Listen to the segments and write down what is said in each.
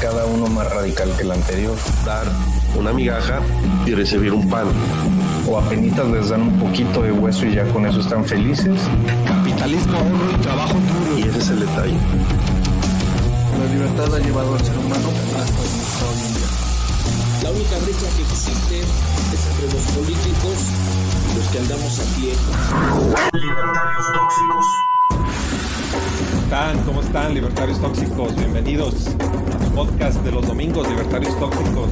Cada uno más radical que el anterior. Dar una migaja y recibir un pan. O apenas les dan un poquito de hueso y ya con eso están felices. Capitalismo, y trabajo duro. Y ese es el detalle. La libertad ha llevado al ser humano hasta hoy en día. La única brecha que existe es entre los políticos y los que andamos a pie. Libertarios tóxicos. Están? ¿Cómo están, libertarios tóxicos? Bienvenidos a su podcast de los domingos, libertarios tóxicos.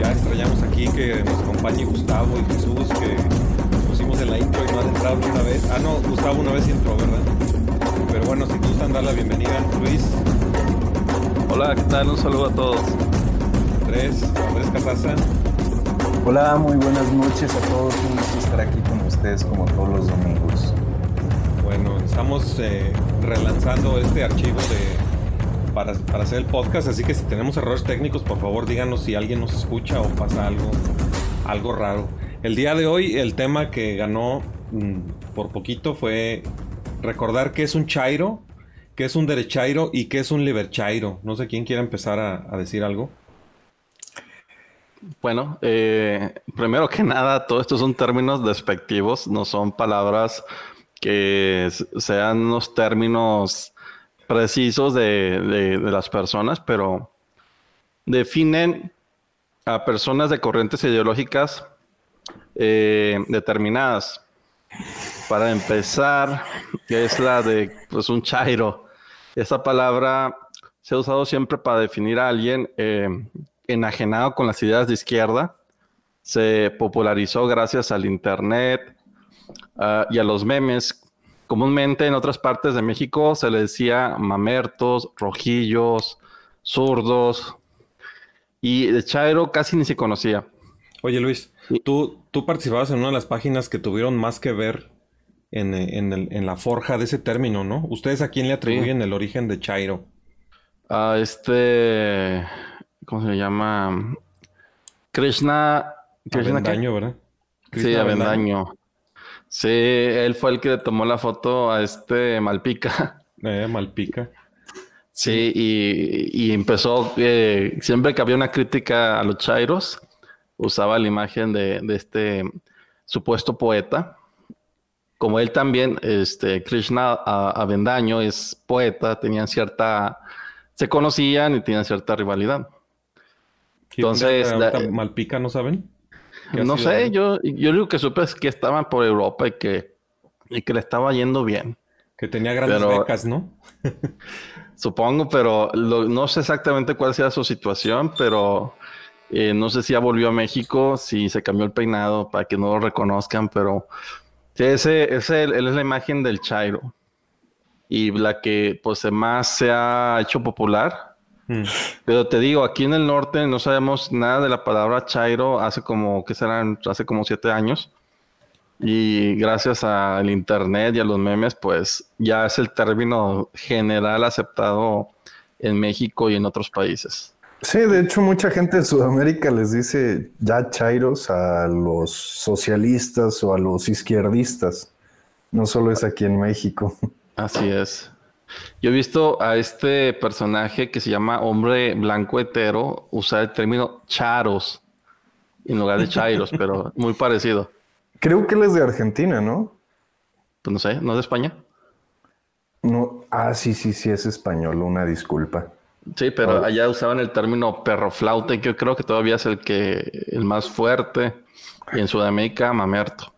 Ya extrañamos aquí que nos acompañe Gustavo y Jesús, que pusimos en la intro y no han entrado una vez. Ah, no, Gustavo una vez entró, ¿verdad? Pero bueno, si gustan dar la bienvenida, Luis. Hola, ¿qué tal? Un saludo a todos. Andrés, Andrés Carraza. Hola, muy buenas noches a todos. Un gusto estar aquí con ustedes como todos los domingos. Bueno, estamos eh, relanzando este archivo de, para, para, hacer el podcast, así que si tenemos errores técnicos, por favor díganos si alguien nos escucha o pasa algo, algo raro. El día de hoy el tema que ganó mmm, por poquito fue recordar qué es un chairo, qué es un derechairo y qué es un liberchairo. No sé quién quiere empezar a, a decir algo. Bueno, eh, primero que nada, todo esto son términos despectivos, no son palabras que sean unos términos precisos de, de, las personas, pero definen a personas de corrientes ideológicas eh, determinadas. Para empezar, es la de pues, un chairo. Esa palabra se ha usado siempre para definir a alguien eh, enajenado con las ideas de izquierda. Se popularizó gracias al Internet, Uh, y a los memes. Comúnmente en otras partes de México se le decía mamertos, rojillos, zurdos. Y de Chairo casi ni se conocía. Oye Luis, ¿tú, tú participabas en una de las páginas que tuvieron más que ver en, en, el, en la forja de ese término, ¿no? ¿Ustedes a quién le atribuyen sí. el origen de Chairo? A este... ¿Cómo se llama? Krishna... Krishna Avendaño, ¿verdad? Krishna sí, Avendaño. Avendaño. Sí, él fue el que le tomó la foto a este Malpica. Eh, Malpica. Sí, y, y empezó, eh, siempre que había una crítica a los Chairos, usaba la imagen de, de, este supuesto poeta. Como él también, este, Krishna Avendaño es poeta, tenían cierta, se conocían y tenían cierta rivalidad. Entonces, la, Malpica, ¿no saben? No sé, yo, yo lo que supe es que estaban por Europa y que, y que le estaba yendo bien. Que tenía grandes pero, becas, ¿no? supongo, pero lo, no sé exactamente cuál sea su situación, pero eh, no sé si ya volvió a México, si se cambió el peinado para que no lo reconozcan, pero sí, ese, ese él es la imagen del Chairo. Y la que pues más se ha hecho popular Mm. Pero te digo, aquí en el norte no sabemos nada de la palabra chairo hace como, ¿qué serán? Hace como siete años. Y gracias al internet y a los memes, pues ya es el término general aceptado en México y en otros países. Sí, de hecho mucha gente de Sudamérica les dice ya chairos a los socialistas o a los izquierdistas. No solo es aquí en México. Así es. Yo he visto a este personaje que se llama hombre blanco hetero usar el término charos en lugar de chairos, pero muy parecido. Creo que él es de Argentina, ¿no? Pues no sé, ¿no es de España? No, ah, sí, sí, sí, es español, una disculpa. Sí, pero oh. allá usaban el término perro flauta, que yo creo que todavía es el que el más fuerte, y en Sudamérica, mamerto.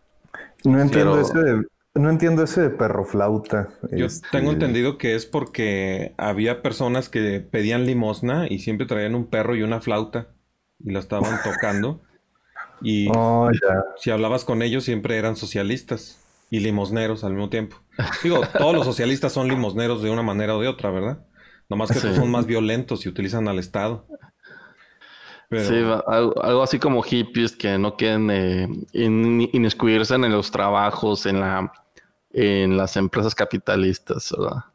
No entiendo pero... ese de, no entiendo ese de perro flauta. Yo este... tengo entendido que es porque había personas que pedían limosna y siempre traían un perro y una flauta y la estaban tocando. Y oh, ya. si hablabas con ellos siempre eran socialistas y limosneros al mismo tiempo. Digo, todos los socialistas son limosneros de una manera o de otra, ¿verdad? Nomás que sí. son más violentos y utilizan al Estado. Pero... Sí, algo, algo, así como hippies que no quieren eh, in, inmiscuirse en los trabajos, en la en las empresas capitalistas, ¿verdad?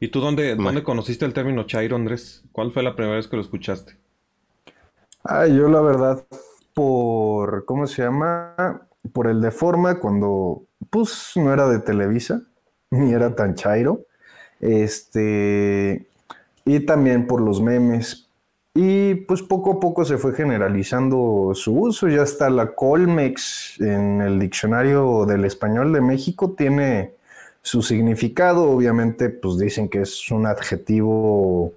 ¿Y tú dónde, dónde conociste el término Chairo, Andrés? ¿Cuál fue la primera vez que lo escuchaste? Ah, yo la verdad, por, ¿cómo se llama? Por el de forma, cuando, pues, no era de Televisa, ni era tan Chairo. Este, y también por los memes. Y pues poco a poco se fue generalizando su uso. Ya está la Colmex en el diccionario del español de México, tiene su significado. Obviamente, pues dicen que es un adjetivo,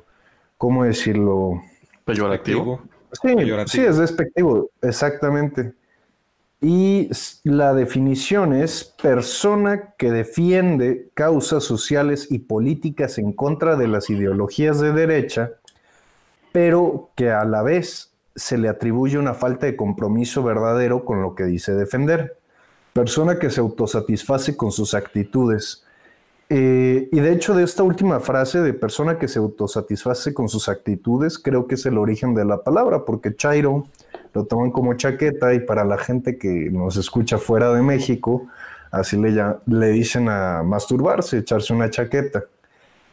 ¿cómo decirlo? Peyorativo. Sí, sí, es despectivo, exactamente. Y la definición es persona que defiende causas sociales y políticas en contra de las ideologías de derecha, pero que a la vez se le atribuye una falta de compromiso verdadero con lo que dice defender. Persona que se autosatisface con sus actitudes. Eh, y de hecho de esta última frase de persona que se autosatisface con sus actitudes, creo que es el origen de la palabra, porque Chairo lo toman como chaqueta y para la gente que nos escucha fuera de México, así le, le dicen a masturbarse, echarse una chaqueta.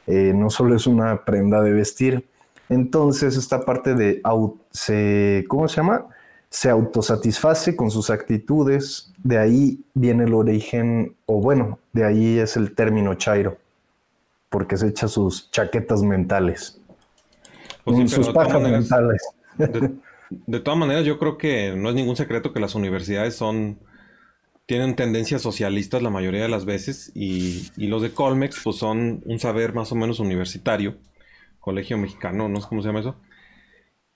Eh, no solo es una prenda de vestir. Entonces, esta parte de, se, ¿cómo se llama? Se autosatisface con sus actitudes, de ahí viene el origen, o bueno, de ahí es el término chairo, porque se echa sus chaquetas mentales. Pues sus pajas mentales. De todas maneras, yo creo que no es ningún secreto que las universidades son tienen tendencias socialistas la mayoría de las veces y, los de Colmex pues son un saber más o menos universitario, colegio mexicano, no sé cómo se llama eso.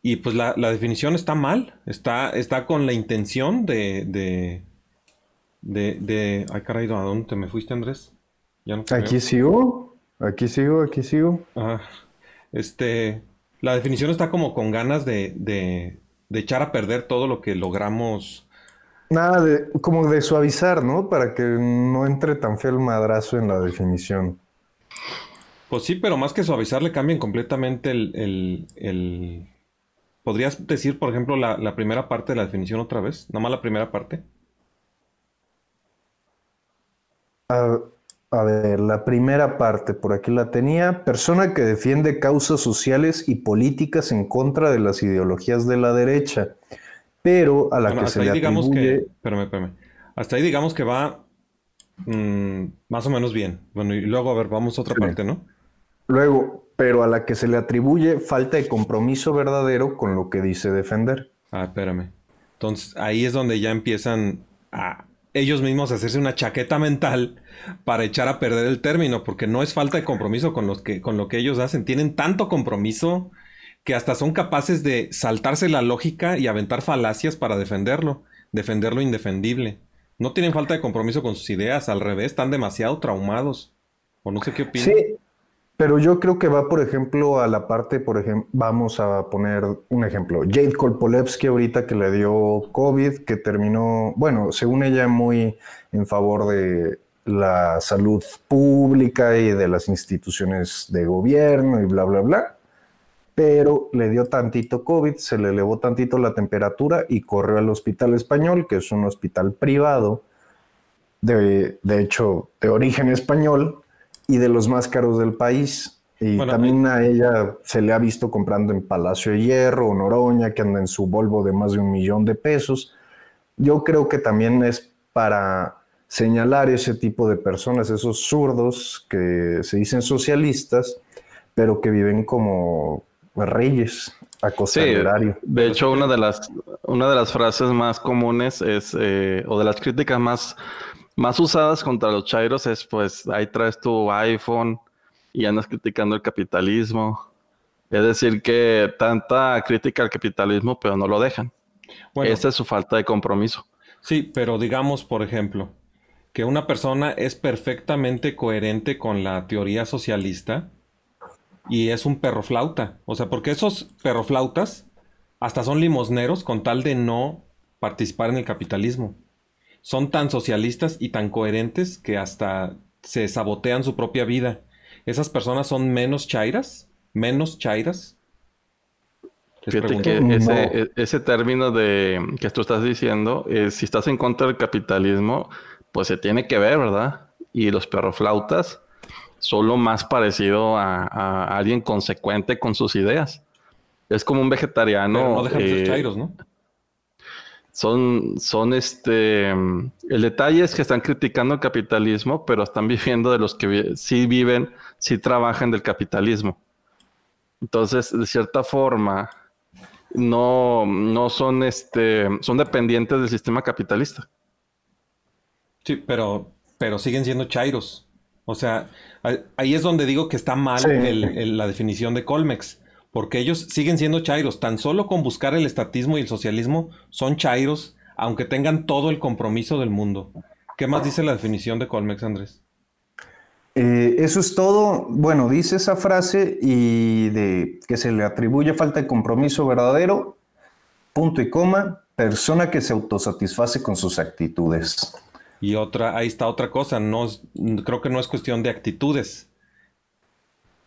Y pues la, definición está mal, está, está con la intención de, de, de, Ay, caray, ¿a dónde te me fuiste, Andrés? aquí sigo, aquí sigo, aquí sigo. Este, la definición está como con ganas de, de echar a perder todo lo que logramos. Nada, de, como de suavizar, ¿no? Para que no entre tan feo el madrazo en la definición. Pues sí, pero más que suavizar, le cambian completamente el. el, ¿Podrías decir, por ejemplo, la, primera parte de la definición otra vez? ¿Nada más la primera parte? A, a ver, la primera parte, por aquí la tenía. Persona que defiende causas sociales y políticas en contra de las ideologías de la derecha, pero a la que se le digamos atribuye... Que, espérame, espérame. Hasta ahí digamos que va mm, más o menos bien. Bueno, y luego, a ver, vamos a otra parte, ¿no? Luego, pero a la que se le atribuye falta de compromiso verdadero con lo que dice defender. Ah, espérame. Entonces, ahí es donde ya empiezan a ellos mismos hacerse una chaqueta mental para echar a perder el término, porque no es falta de compromiso con, los que, con lo que ellos hacen. Tienen tanto compromiso que hasta son capaces de saltarse la lógica y aventar falacias para defenderlo, defender lo indefendible. No tienen falta de compromiso con sus ideas, al revés, están demasiado traumados. O no sé qué opinan. Sí, pero yo creo que va, por ejemplo, a la parte, por ejemplo, vamos a poner un ejemplo. Jade Kolpolevsky ahorita que le dio COVID, que terminó, bueno, según ella, muy en favor de la salud pública y de las instituciones de gobierno y bla, bla, bla. Pero le dio tantito COVID, se le elevó tantito la temperatura y corrió al hospital español, que es un hospital privado, de, de hecho, de origen español y de los más caros del país. Y también a ella se le ha visto comprando en Palacio de Hierro o Noroña, que anda en su Volvo de más de un millón de pesos. Yo creo que también es para señalar ese tipo de personas, esos zurdos que se dicen socialistas, pero que viven como reyes a costa sí, De hecho, una de las, una de las frases más comunes es, eh, o de las críticas más más usadas contra los chairos es pues ahí traes tu iPhone y andas criticando el capitalismo. Es decir, que tanta crítica al capitalismo, pero no lo dejan. Esa es su falta de compromiso. Sí, pero digamos, por ejemplo, que una persona es perfectamente coherente con la teoría socialista y es un perro flauta. O sea, porque esos perroflautas hasta son limosneros con tal de no participar en el capitalismo son tan socialistas y tan coherentes que hasta se sabotean su propia vida. ¿Esas personas son menos chairas? ¿Menos chairas? Fíjate que e, ese, término de que tú estás diciendo, es, si estás en contra del capitalismo, pues se tiene que ver, ¿verdad? Y los perroflautas son lo más parecido a, alguien consecuente con sus ideas. Es como un vegetariano. no dejan de ser eh, chairos, ¿no? Son, son este, el detalle es que están criticando el capitalismo, pero están viviendo de los que sí viven, sí trabajan del capitalismo. Entonces, de cierta forma, no, no son, este, son dependientes del sistema capitalista. Sí, pero, pero siguen siendo chairos. O sea, ahí es donde digo que está mal la definición de Colmex, porque ellos siguen siendo chairos. Tan solo con buscar el estatismo y el socialismo son chairos, aunque tengan todo el compromiso del mundo. ¿Qué más dice la definición de Colmex, Andrés? Eh, eso es todo. Bueno, dice esa frase y de que se le atribuye falta de compromiso verdadero, punto y coma, persona que se autosatisface con sus actitudes. Y otra, ahí está otra cosa, no creo que no es cuestión de actitudes.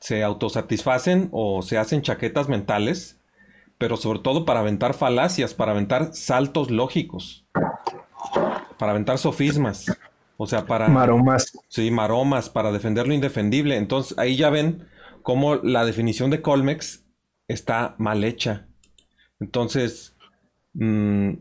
Se autosatisfacen o se hacen chaquetas mentales, pero sobre todo para aventar falacias, para aventar saltos lógicos, para aventar sofismas. O sea, para... Maromas. Sí, maromas, para defender lo indefendible. Entonces, ahí ya ven cómo la definición de Colmex está mal hecha. Entonces, mmm,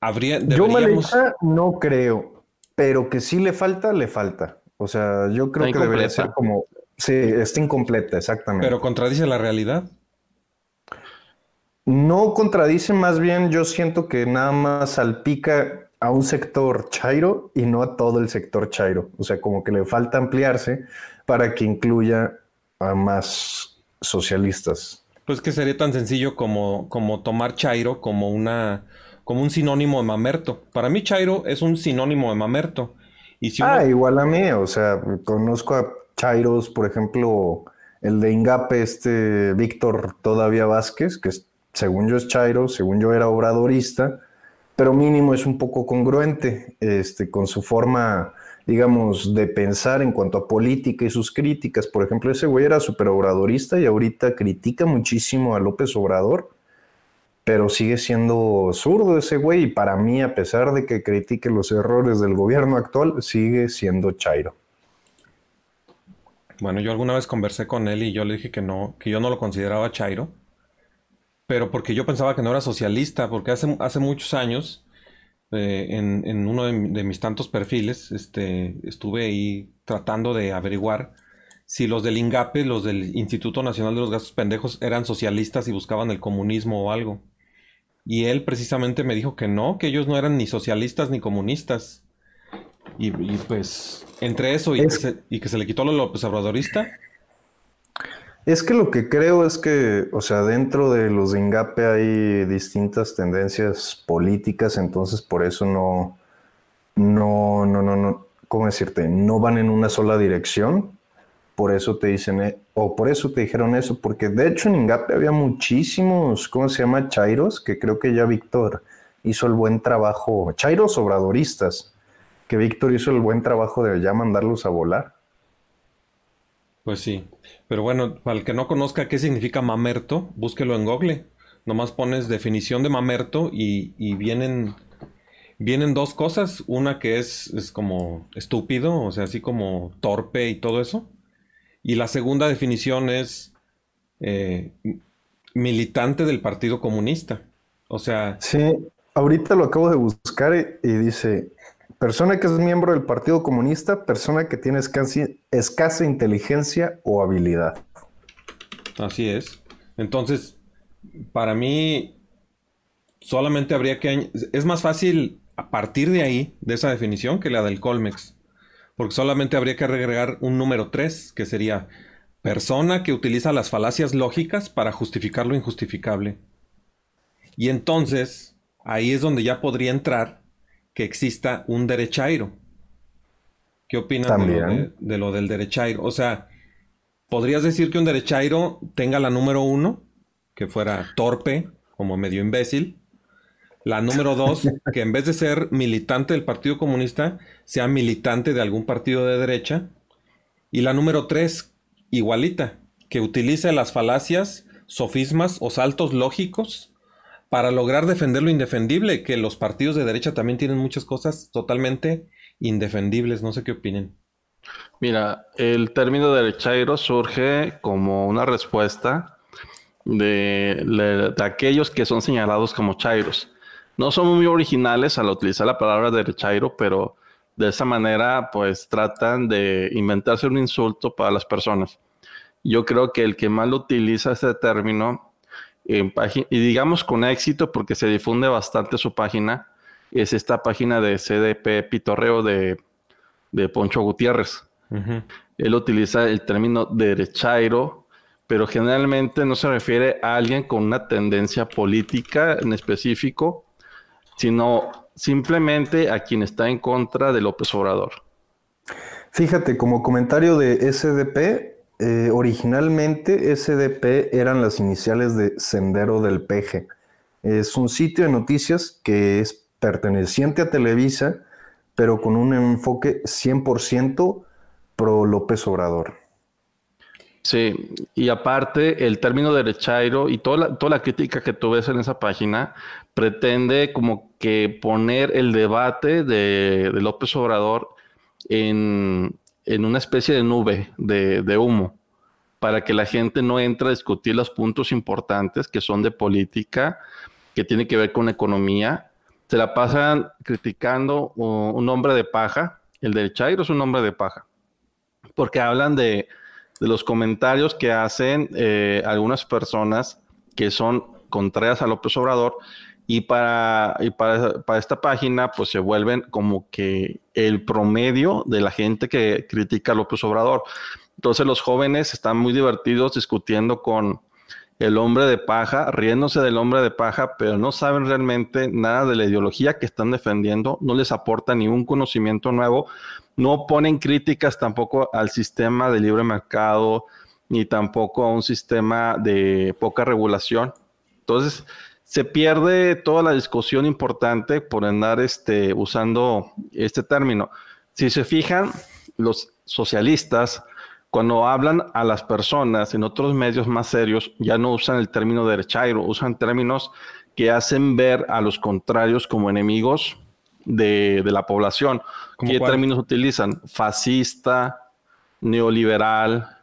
habría... Yo mal hecha no creo, pero que sí le falta, le falta. O sea, yo creo que debería ser como... Sí, está incompleta, exactamente. Pero contradice la realidad. No contradice, más bien yo siento que nada más salpica a un sector chairo y no a todo el sector chairo. O sea, como que le falta ampliarse para que incluya a más socialistas. Pues que sería tan sencillo como, como tomar chairo como una como un sinónimo de mamerto. Para mí chairo es un sinónimo de mamerto. Y si Ah, igual a mí, o sea, conozco a chairos, por ejemplo, el de Ingape, este Víctor Todavía Vázquez, que según yo es chairo, según yo era obradorista, pero mínimo es un poco congruente este, con su forma, digamos, de pensar en cuanto a política y sus críticas. Por ejemplo, ese güey era súper obradorista y ahorita critica muchísimo a López Obrador, pero sigue siendo zurdo ese güey y para mí, a pesar de que critique los errores del gobierno actual, sigue siendo chairo. Bueno, yo alguna vez conversé con él y yo le dije que no, que yo no lo consideraba chairo pero porque yo pensaba que no era socialista, porque hace, hace muchos años, eh, en, uno de, mis tantos perfiles, este, estuve ahí tratando de averiguar si los del INGAPE, los del Instituto Nacional de los Gastos Pendejos, eran socialistas y buscaban el comunismo o algo. Y él precisamente me dijo que no, que ellos no eran ni socialistas ni comunistas. Y, pues, entre eso y, que se, y que se le quitó lo López Obradorista, es que lo que creo es que, o sea, dentro de los de Ingape hay distintas tendencias políticas, entonces por eso no, no, no, no, no, ¿cómo decirte? No van en una sola dirección. Por eso te dicen, eh, o por eso te dijeron eso, porque de hecho en Ingape había muchísimos, ¿cómo se llama? Chairos, que creo que ya Víctor hizo el buen trabajo, Chairos obradoristas, que Víctor hizo el buen trabajo de ya mandarlos a volar. Pues sí. Pero bueno, para el que no conozca qué significa mamerto, búsquelo en Google. Nomás pones definición de mamerto y, vienen, vienen dos cosas. Una que es, es como estúpido, o sea, así como torpe y todo eso. Y la segunda definición es eh, militante del Partido Comunista. O sea... Sí, ahorita lo acabo de buscar y dice, Persona que es miembro del Partido Comunista, persona que tiene escasa, inteligencia o habilidad. Así es. Entonces, para mí, solamente habría que... Es más fácil a partir de ahí, de esa definición, que la del Colmex. Porque solamente habría que agregar un número 3, que sería persona que utiliza las falacias lógicas para justificar lo injustificable. Y entonces, ahí es donde ya podría entrar que exista un derechairo. ¿Qué opinas de lo, del derechairo? O sea, ¿podrías decir que un derechairo tenga la número uno, que fuera torpe, como medio imbécil? La número dos, que en vez de ser militante del Partido Comunista, sea militante de algún partido de derecha. Y la número tres, igualita, que utilice las falacias, sofismas o saltos lógicos para lograr defender lo indefendible, que los partidos de derecha también tienen muchas cosas totalmente indefendibles. No sé qué opinen. Mira, el término derechairo surge como una respuesta de, aquellos que son señalados como chairos. No son muy originales al utilizar la palabra derechairo, pero de esa manera pues tratan de inventarse un insulto para las personas. Yo creo que el que más lo utiliza ese término, en y digamos con éxito porque se difunde bastante su página, es esta página de CDP Pitorreo de, de Poncho Gutiérrez. Él utiliza el término derechairo, pero generalmente no se refiere a alguien con una tendencia política en específico, sino simplemente a quien está en contra de López Obrador. Fíjate, como comentario de SDP, eh, originalmente SDP eran las iniciales de Sendero del Peje. Es un sitio de noticias que es perteneciente a Televisa, pero con un enfoque 100% pro López Obrador. Sí, y aparte el término derechairo y toda la, toda la crítica que tú ves en esa página pretende como que poner el debate de, López Obrador en, una especie de nube de, de, humo para que la gente no entre a discutir los puntos importantes que son de política, que tiene que ver con economía. Se la pasan criticando un hombre de paja. El derechairo es un hombre de paja porque hablan de, los comentarios que hacen eh, algunas personas que son contrarias a López Obrador y para, para, para, esta página pues se vuelven como que el promedio de la gente que critica a López Obrador. Entonces los jóvenes están muy divertidos discutiendo con el hombre de paja, riéndose del hombre de paja, pero no saben realmente nada de la ideología que están defendiendo, no les aporta ningún conocimiento nuevo no ponen críticas tampoco al sistema de libre mercado, ni tampoco a un sistema de poca regulación. Entonces, se pierde toda la discusión importante por andar este, usando este término. Si se fijan, los socialistas, cuando hablan a las personas en otros medios más serios, ya no usan el término derechairo, usan términos que hacen ver a los contrarios como enemigos de, la población. ¿Qué términos utilizan? Fascista, neoliberal,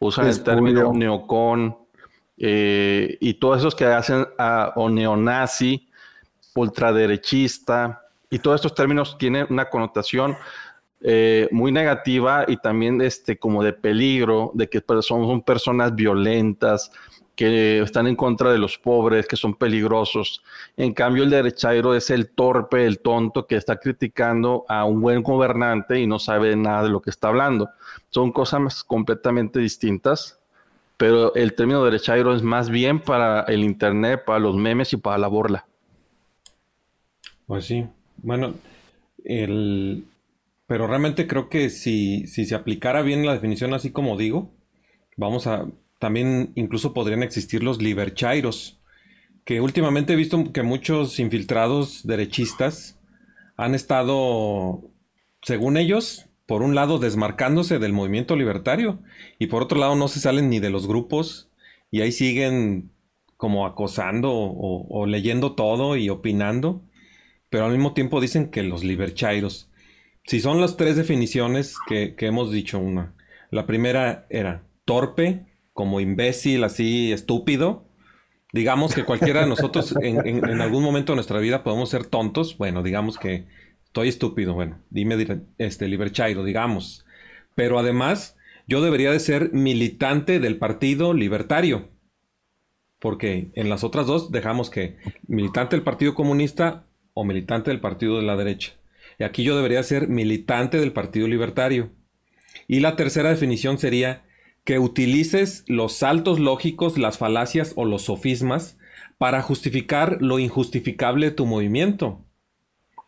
usan el término neocon, eh, y todos esos que hacen o neonazi, ultraderechista, y todos estos términos tienen una connotación eh, muy negativa y también este, como de peligro, de que son personas violentas, que están en contra de los pobres, que son peligrosos. En cambio, el derechairo es el torpe, el tonto que está criticando a un buen gobernante y no sabe nada de lo que está hablando. Son cosas completamente distintas, pero el término derechairo es más bien para el Internet, para los memes y para la burla. Pues sí, bueno, el... pero realmente creo que si, si se aplicara bien la definición así como digo, vamos a, también incluso podrían existir los liberchairos, que últimamente he visto que muchos infiltrados derechistas han estado, según ellos, por un lado desmarcándose del movimiento libertario y por otro lado no se salen ni de los grupos y ahí siguen como acosando o, leyendo todo y opinando, pero al mismo tiempo dicen que los liberchairos. Si son las tres definiciones que, hemos dicho, una. La primera era torpe, como imbécil, así estúpido. Digamos que cualquiera de nosotros en, algún momento de nuestra vida podemos ser tontos. Bueno, digamos que estoy estúpido. Bueno, dime este Liberchairo, digamos. Pero además, yo debería de ser militante del Partido Libertario. Porque en las otras dos dejamos que militante del Partido Comunista o militante del Partido de la Derecha. Y aquí yo debería ser militante del Partido Libertario. Y la tercera definición sería que utilices los saltos lógicos, las falacias o los sofismas para justificar lo injustificable de tu movimiento.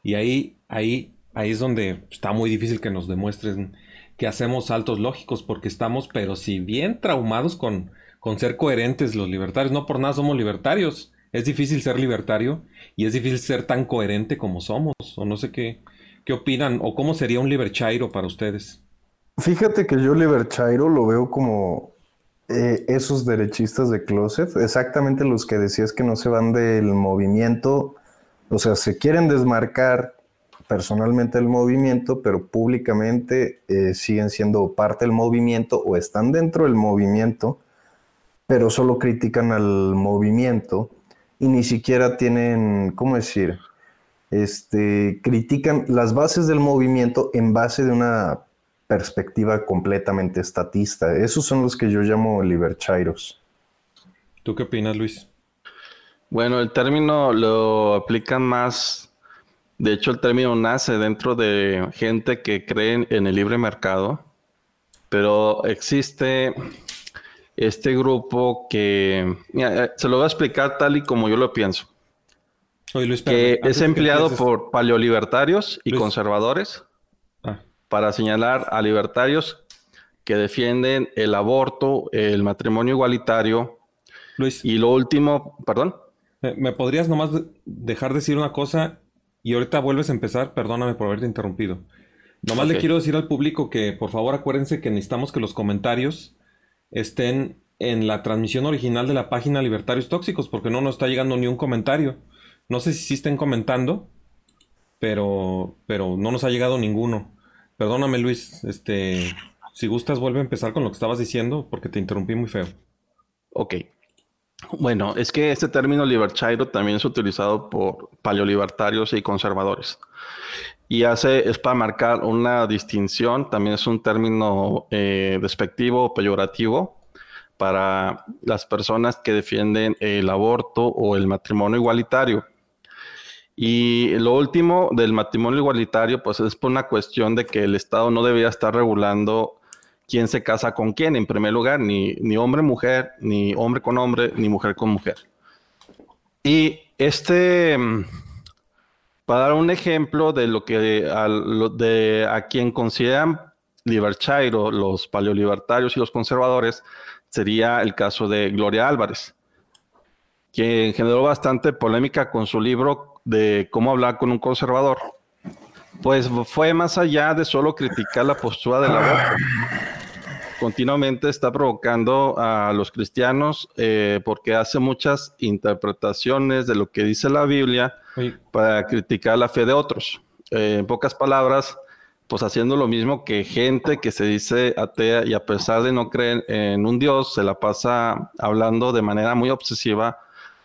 Y ahí, ahí, ahí es donde está muy difícil que nos demuestren que hacemos saltos lógicos, porque estamos, pero si bien traumados con, con ser coherentes los libertarios, no por nada somos libertarios. Es difícil ser libertario y es difícil ser tan coherente como somos. O no sé qué, qué opinan, o cómo sería un liberchairo para ustedes. Fíjate que yo Oliver Chairo lo veo como eh, esos derechistas de closet, exactamente los que decías que no se van del movimiento, o sea, se quieren desmarcar personalmente del movimiento, pero públicamente eh, siguen siendo parte del movimiento o están dentro del movimiento, pero solo critican al movimiento y ni siquiera tienen, ¿cómo decir? Este, critican las bases del movimiento en base de una perspectiva completamente estatista. Esos son los que yo llamo liberchairos. ¿Tú qué opinas, Luis? Bueno, el término lo aplican más, de hecho el término nace dentro de gente que cree en el libre mercado, pero existe este grupo que, mira, eh, se lo voy a explicar tal y como yo lo pienso. Oye, Luis, que es que empleado por paleolibertarios y Luis. conservadores Ah, para señalar a libertarios que defienden el aborto, el matrimonio igualitario Luis, y lo último, perdón. ¿me, me podrías nomás de- dejar decir una cosa y ahorita vuelves a empezar? Perdóname por haberte interrumpido. Nomás le Ok. quiero decir al público que por favor acuérdense que necesitamos que los comentarios estén en la transmisión original de la página Libertarios Tóxicos porque no nos está llegando ni un comentario. No sé si sí estén comentando, pero, pero no nos ha llegado ninguno. Perdóname, Luis. Este, si gustas, vuelve a empezar con lo que estabas diciendo porque te interrumpí muy feo. Ok. Bueno, es que este término liberchairo también es utilizado por paleolibertarios y conservadores. Y hace, es para marcar una distinción, también es un término eh, despectivo o peyorativo para las personas que defienden el aborto o el matrimonio igualitario. Y lo último del matrimonio igualitario, pues es por una cuestión de que el Estado no debería estar regulando quién se casa con quién, en primer lugar, ni, ni hombre-mujer, ni hombre con hombre, ni mujer con mujer. Y este, mm, para dar un ejemplo de lo que a, de, a quien consideran liberchairo, los paleolibertarios y los conservadores, sería el caso de Gloria Álvarez, quien generó bastante polémica con su libro de cómo hablar con un conservador. Pues fue más allá de solo criticar la postura del aborto. Continuamente está provocando a los cristianos eh, porque hace muchas interpretaciones de lo que dice la Biblia para criticar la fe de otros. Eh, en pocas palabras, pues haciendo lo mismo que gente que se dice atea y a pesar de no creer en un Dios, se la pasa hablando de manera muy obsesiva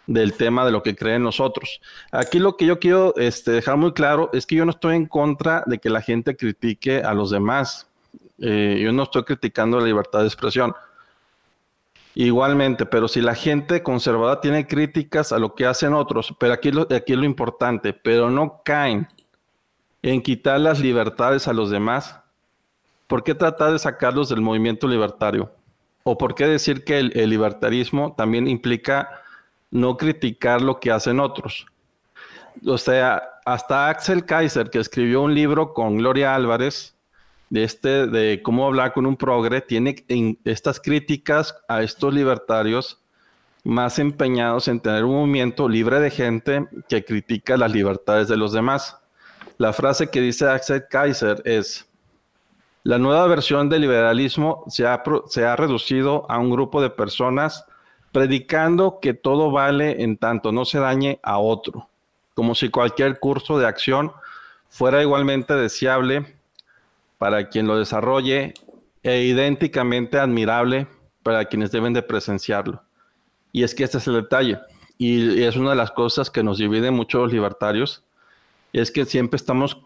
del tema de lo que creen nosotros. Aquí lo que yo quiero este, dejar muy claro es que yo no estoy en contra de que la gente critique a los demás. Eh, yo no estoy criticando la libertad de expresión. Igualmente, pero si la gente conservadora tiene críticas a lo que hacen otros, pero aquí, lo, aquí es lo importante, pero no caen en quitar las libertades a los demás, ¿por qué tratar de sacarlos del movimiento libertario? ¿O por qué decir que el, el libertarismo también implica no criticar lo que hacen otros? O sea, hasta Axel Kaiser, que escribió un libro con Gloria Álvarez, de este de cómo hablar con un progre tiene en estas críticas a estos libertarios más empeñados en tener un movimiento libre de gente que critica las libertades de los demás. La frase que dice Axel Kaiser es la nueva versión del liberalismo se ha, se ha reducido a un grupo de personas predicando que todo vale en tanto no se dañe a otro, como si cualquier curso de acción fuera igualmente deseable para quien lo desarrolle e idénticamente admirable para quienes deben de presenciarlo. Y es que este es el detalle, y, es una de las cosas que nos divide mucho los libertarios, es que siempre estamos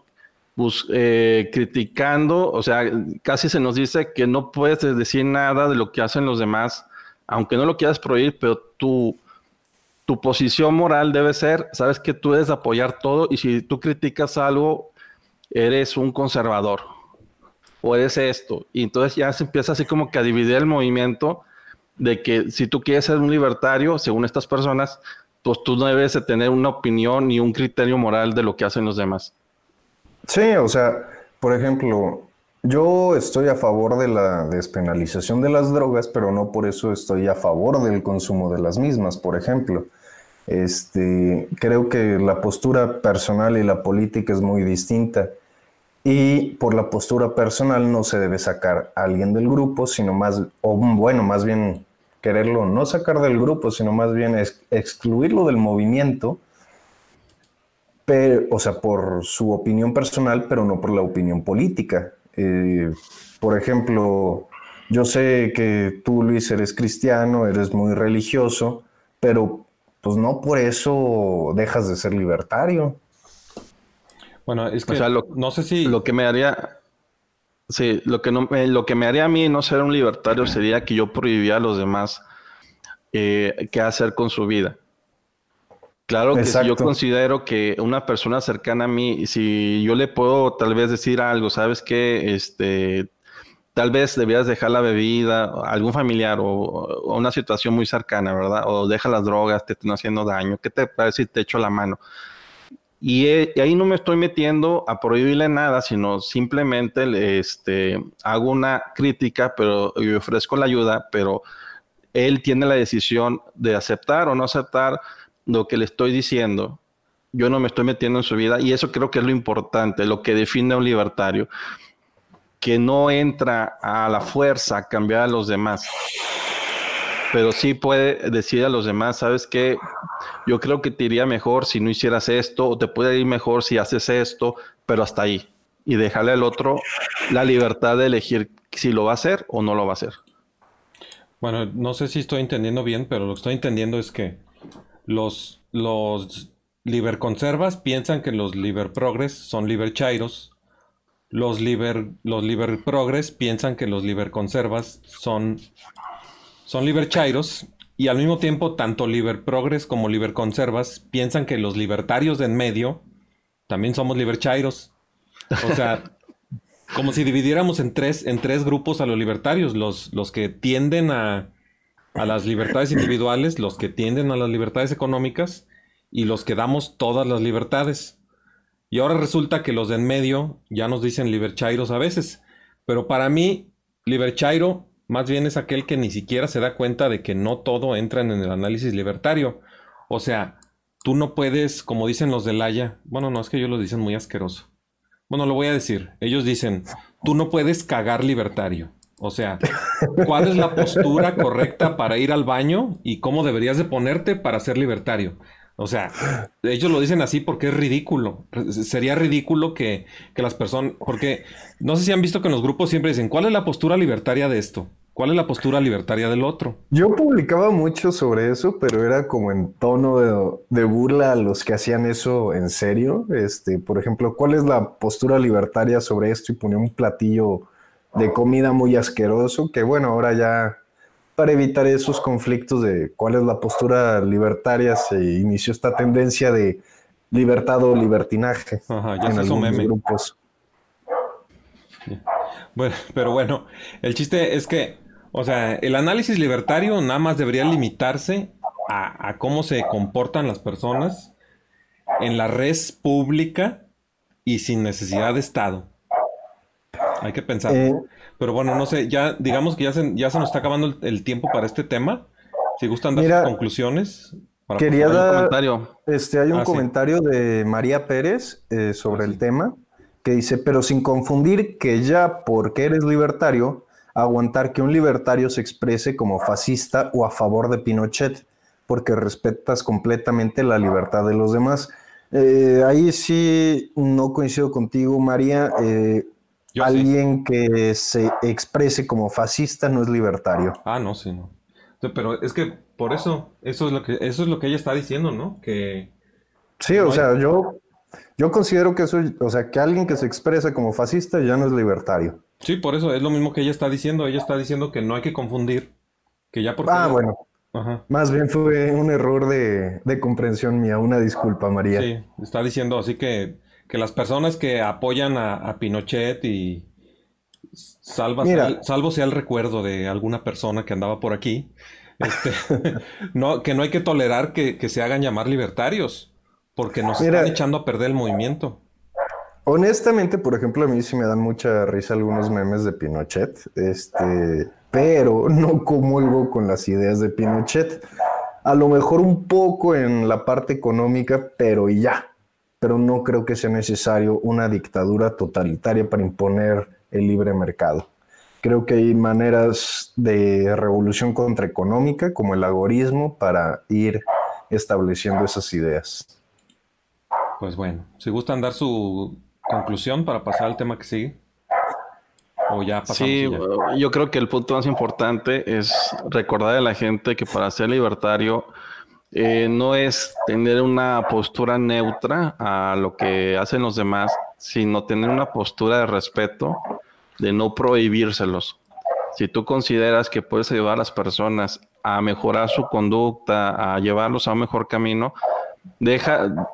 eh, criticando, o sea, casi se nos dice que no puedes decir nada de lo que hacen los demás, aunque no lo quieras prohibir, pero tu, tu posición moral debe ser, sabes que tú debes apoyar todo, y si tú criticas algo, eres un conservador, o eres esto. Y entonces ya se empieza así como que a dividir el movimiento de que si tú quieres ser un libertario, según estas personas, pues tú no debes de tener una opinión ni un criterio moral de lo que hacen los demás. Sí, o sea, por ejemplo, yo estoy a favor de la despenalización de las drogas, pero no por eso estoy a favor del consumo de las mismas, por ejemplo. Este, creo que la postura personal y la política es muy distinta. Y por la postura personal no se debe sacar a alguien del grupo, sino más, o bueno, más bien quererlo no sacar del grupo, sino más bien ex- excluirlo del movimiento pero, o sea, por su opinión personal, pero no por la opinión política. Eh, por ejemplo, yo sé que tú, Luis, eres cristiano, eres muy religioso, pero pues no por eso dejas de ser libertario. Bueno, es que sea, lo- no sé si... Lo que me haría... Sí, lo que, no, eh, lo que me haría a mí no ser un libertario sería que yo prohibía a los demás eh, qué hacer con su vida. Claro que si yo considero que una persona cercana a mí, si yo le puedo tal vez decir algo, sabes que este, tal vez debías dejar la bebida, algún familiar o, una situación muy cercana, ¿verdad? O deja las drogas, te están haciendo daño, ¿qué te parece si te echo la mano? Y, y, ahí no me estoy metiendo a prohibirle nada, sino simplemente este, hago una crítica, pero y ofrezco la ayuda, pero él tiene la decisión de aceptar o no aceptar lo que le estoy diciendo. Yo no me estoy metiendo en su vida y eso creo que es lo importante, lo que define a un libertario, que no entra a la fuerza a cambiar a los demás, pero sí puede decir a los demás, sabes que yo creo que te iría mejor si no hicieras esto o te puede ir mejor si haces esto, pero hasta ahí. Y dejarle al otro la libertad de elegir si lo va a hacer o no lo va a hacer. Bueno, no sé si estoy entendiendo bien, pero lo que estoy entendiendo es que los, los liberconservas piensan que los liberprogres son liberchairos. Los, liber, los piensan que los liberconservas son, son liberchairos. Y al mismo tiempo, tanto liberprogres como liberconservas piensan que los libertarios de en medio también somos liberchairos. O sea, como si dividiéramos en tres, en tres grupos a los libertarios, los, los que tienden a, a las libertades individuales, los que tienden a las libertades económicas y los que damos todas las libertades. Y ahora resulta que los de en medio ya nos dicen liberchairos a veces. Pero para mí, liberchairo más bien es aquel que ni siquiera se da cuenta de que no todo entra en el análisis libertario. O sea, tú no puedes, como dicen los de Laya, bueno, no es que ellos lo dicen muy asqueroso. Bueno, lo voy a decir. Ellos dicen, tú no puedes cagar libertario. O sea, ¿cuál es la postura correcta para ir al baño y cómo deberías de ponerte para ser libertario? O sea, ellos lo dicen así porque es ridículo. Sería ridículo que, que, las personas, porque no sé si han visto que en los grupos siempre dicen, ¿cuál es la postura libertaria de esto? ¿Cuál es la postura libertaria del otro? Yo publicaba mucho sobre eso, pero era como en tono de, de burla a los que hacían eso en serio. Este, por ejemplo, ¿cuál es la postura libertaria sobre esto? Y ponía un platillo de comida muy asqueroso, que bueno, ahora ya para evitar esos conflictos de cuál es la postura libertaria, se inició esta tendencia de libertad o libertinaje Ajá, ya en algunos grupos. Bueno, pero bueno, el chiste es que, o sea, el análisis libertario nada más debería limitarse a, a cómo se comportan las personas en la red pública y sin necesidad de Estado. Hay que pensar. Eh, Pero bueno, no sé, ya digamos que ya se, ya se nos está acabando el, tiempo para este tema. Si gustan dar conclusiones. quería dar, comentario. Este, hay un ah, comentario de María Pérez eh, sobre ah, el tema que dice, pero sin confundir que ya porque eres libertario, aguantar que un libertario se exprese como fascista o a favor de Pinochet, porque respetas completamente la libertad de los demás. Eh, ahí sí no coincido contigo, María. Alguien que se exprese como fascista no es libertario. Ah, no, sí, no. Pero es que por eso, eso es lo que, eso es lo que ella está diciendo, ¿no? Que. Sí, o sea, yo, yo considero que eso, o sea, que alguien que se expresa como fascista ya no es libertario. Sí, por eso es lo mismo que ella está diciendo. Ella está diciendo que no hay que confundir. Que ya porque. Ah, bueno. Más bien fue un error de, de comprensión mía. Una disculpa, María. Sí, está diciendo así que que las personas que apoyan a, Pinochet y salva, salvo sea el recuerdo de alguna persona que andaba por aquí, este, no, que no hay que tolerar que, se hagan llamar libertarios, porque nos están echando a perder el movimiento. Honestamente, por ejemplo, a mí sí me dan mucha risa algunos memes de Pinochet, este, pero no comulgo con las ideas de Pinochet. A lo mejor un poco en la parte económica, pero ya pero no creo que sea necesario una dictadura totalitaria para imponer el libre mercado. Creo que hay maneras de revolución contraeconómica, como el agorismo, para ir estableciendo esas ideas. Pues bueno, si gustan dar su conclusión para pasar al tema que sigue. O ya pasamos. Sí, yo creo que el punto más importante es recordar a la gente que para ser libertario eh, no es tener una postura neutra a lo que hacen los demás, sino tener una postura de respeto de no prohibírselos. Si tú consideras que puedes ayudar a las personas a mejorar su conducta, a llevarlos a un mejor camino, deja,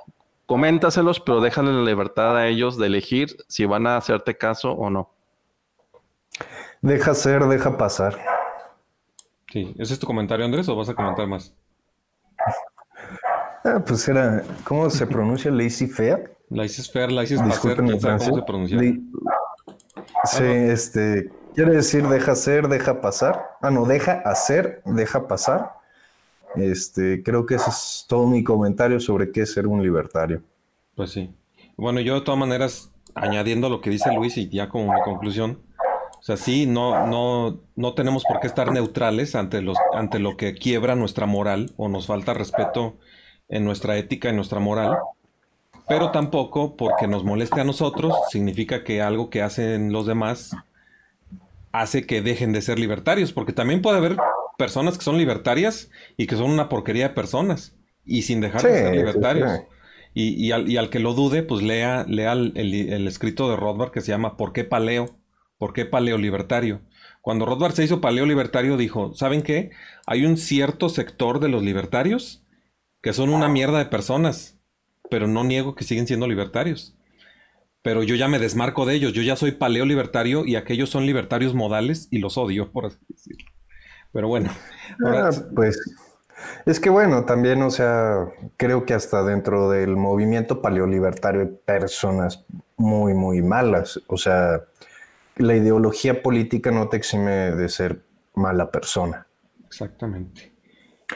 coméntaselos, pero déjale la libertad a ellos de elegir si van a hacerte caso o no. Deja ser, deja pasar. Sí, ¿ese es tu comentario, Andrés, o vas a comentar más? Ah, pues era, ¿cómo se pronuncia lazy fair? Laissez faire, laissez Disculpen sabe cómo francés. se pronuncia. Sí, este, quiere decir deja ser, deja pasar. Ah, no, deja hacer, deja pasar. Este, creo que ese es todo mi comentario sobre qué es ser un libertario. Pues sí. Bueno, yo de todas maneras, añadiendo lo que dice Luis y ya como mi conclusión, o sea, sí, no, no, no tenemos por qué estar neutrales ante los, ante lo que quiebra nuestra moral o nos falta respeto en nuestra ética, en nuestra moral, pero tampoco porque nos moleste a nosotros significa que algo que hacen los demás hace que dejen de ser libertarios, porque también puede haber personas que son libertarias y que son una porquería de personas y sin dejar de ser sí, libertarios. sí. Y, y al, y al que lo dude, pues lea, lea el, el- el escrito de Rothbard que se llama ¿Por qué paleo? ¿Por qué paleo libertario? Cuando Rothbard se hizo paleo libertario, dijo, ¿saben qué? Hay un cierto sector de los libertarios que son una mierda de personas, pero no niego que siguen siendo libertarios. Pero yo ya me desmarco de ellos, yo ya soy paleo libertario y aquellos son libertarios modales y los odio, por así decirlo. Pero bueno, ahora- Ah, pues es que bueno, también, o sea, creo que hasta dentro del movimiento paleolibertario hay personas muy, muy malas. O sea, la ideología política no te exime de ser mala persona. exactamente.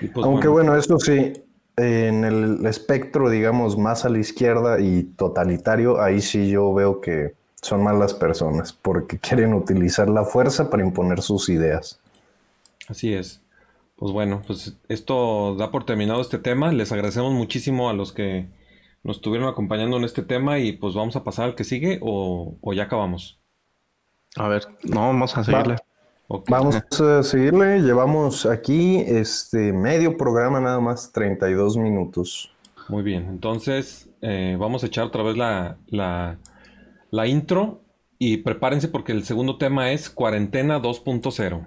Pues Aunque bueno, bueno, eso sí, en el espectro, digamos, más a la izquierda y totalitario, ahí sí yo veo que son malas personas porque quieren utilizar la fuerza para imponer sus ideas. Así es. Pues bueno, pues esto da por terminado este tema. Les agradecemos muchísimo a los que nos estuvieron acompañando en este tema y pues vamos a pasar al que sigue o, o ya acabamos. A ver, no, vamos a seguirle. Vamos a seguirle, llevamos aquí este medio programa nada más 32 minutos. Muy bien, entonces eh, vamos a echar otra vez la, la, la intro y prepárense porque el segundo tema es cuarentena 2.0.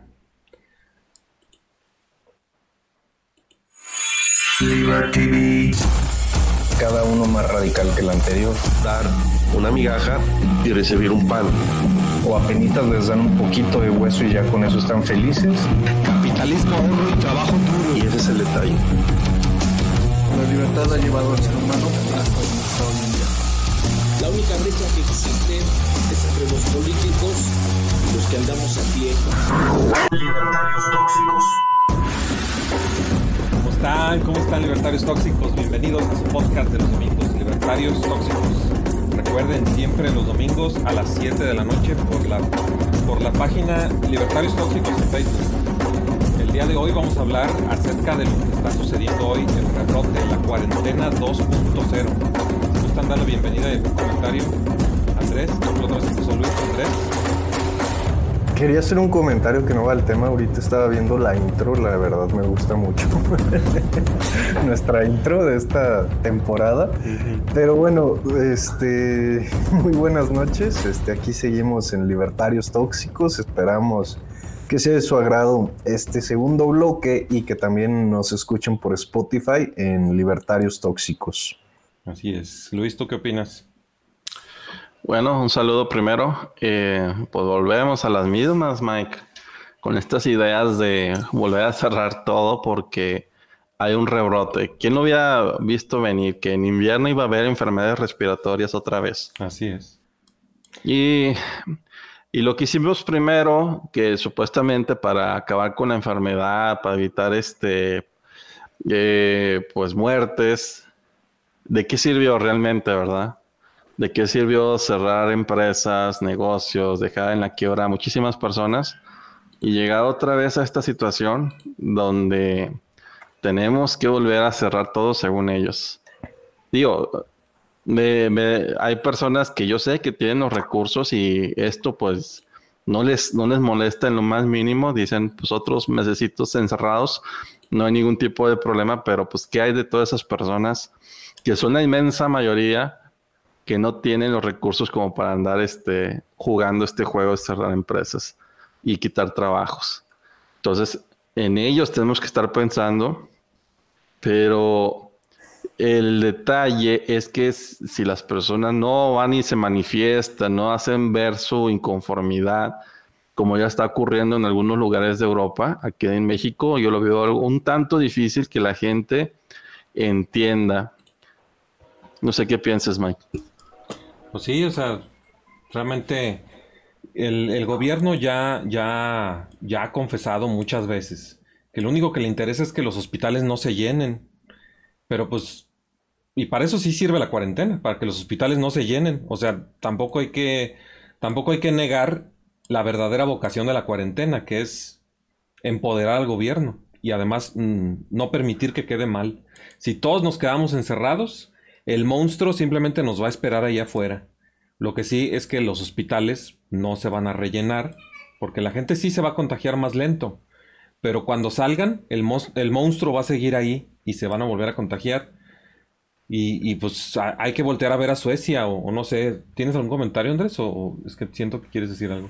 Liberty Cada uno más radical que el anterior. Dar una migaja y recibir un pan. O apenas les dan un poquito de hueso y ya con eso están felices. Capitalismo, ahorro y trabajo duro. Y ese es el detalle. La libertad ha llevado al ser humano hasta hoy en día. La única brecha que existe es entre los políticos y los que andamos a pie. Libertarios tóxicos. ¿Cómo están? ¿Cómo están libertarios tóxicos? Bienvenidos a su podcast de los domingos, libertarios tóxicos. Recuerden siempre los domingos a las 7 de la noche por la, página Libertarios Tóxicos en Facebook. El día de hoy vamos a hablar acerca de lo que está sucediendo hoy, el rebrote, la cuarentena 2.0. Si gustan dar la bienvenida y un comentario, Andrés, otra vez Luis, Andrés. Quería hacer un comentario que no va al tema. Ahorita estaba viendo la intro, la verdad me gusta mucho. Nuestra intro de esta temporada. Pero bueno, este, muy buenas noches. Este, aquí seguimos en Libertarios Tóxicos. Esperamos que sea de su agrado este segundo bloque y que también nos escuchen por Spotify en Libertarios Tóxicos. Así es. Luis, ¿tú qué opinas? Bueno, un saludo primero. Eh, pues volvemos a las mismas, Mike, con estas ideas de volver a cerrar todo porque hay un rebrote. ¿Quién lo hubiera visto venir? Que en invierno iba a haber enfermedades respiratorias otra vez. Así es. Y, y lo que hicimos primero, que supuestamente para acabar con la enfermedad, para evitar este, eh, pues muertes, ¿de qué sirvió realmente, verdad? ¿De qué sirvió cerrar empresas, negocios, dejar en la quiebra a muchísimas personas y llegar otra vez a esta situación donde tenemos que volver a cerrar todo según ellos? Digo, me- hay personas que yo sé que tienen los recursos y esto pues no les, no les molesta en lo más mínimo. Dicen, pues otros mesecitos encerrados, no hay ningún tipo de problema, pero pues ¿qué hay de todas esas personas que son la inmensa mayoría que no tienen los recursos como para andar este, jugando este juego de cerrar empresas y quitar trabajos. Entonces, en ellos tenemos que estar pensando, pero el detalle es que si las personas no van y se manifiestan, no hacen ver su inconformidad, como ya está ocurriendo en algunos lugares de Europa, aquí en México, yo lo veo un tanto difícil que la gente entienda. No sé qué piensas, Mike. Pues sí, o sea, realmente el, gobierno ya, ya, ya ha confesado muchas veces que lo único que le interesa es que los hospitales no se llenen. Pero pues, y para eso sí sirve la cuarentena, para que los hospitales no se llenen. O sea, tampoco hay que, tampoco hay que negar la verdadera vocación de la cuarentena, que es empoderar al gobierno y además mm, no permitir que quede mal. Si todos nos quedamos encerrados, el monstruo simplemente nos va a esperar allá afuera. Lo que sí es que los hospitales no se van a rellenar, porque la gente sí se va a contagiar más lento. Pero cuando salgan, el, el monstruo va a seguir ahí y se van a volver a contagiar. Y, pues hay que voltear a ver a Suecia o, no sé. ¿Tienes algún comentario, Andrés? o es que siento que quieres decir algo?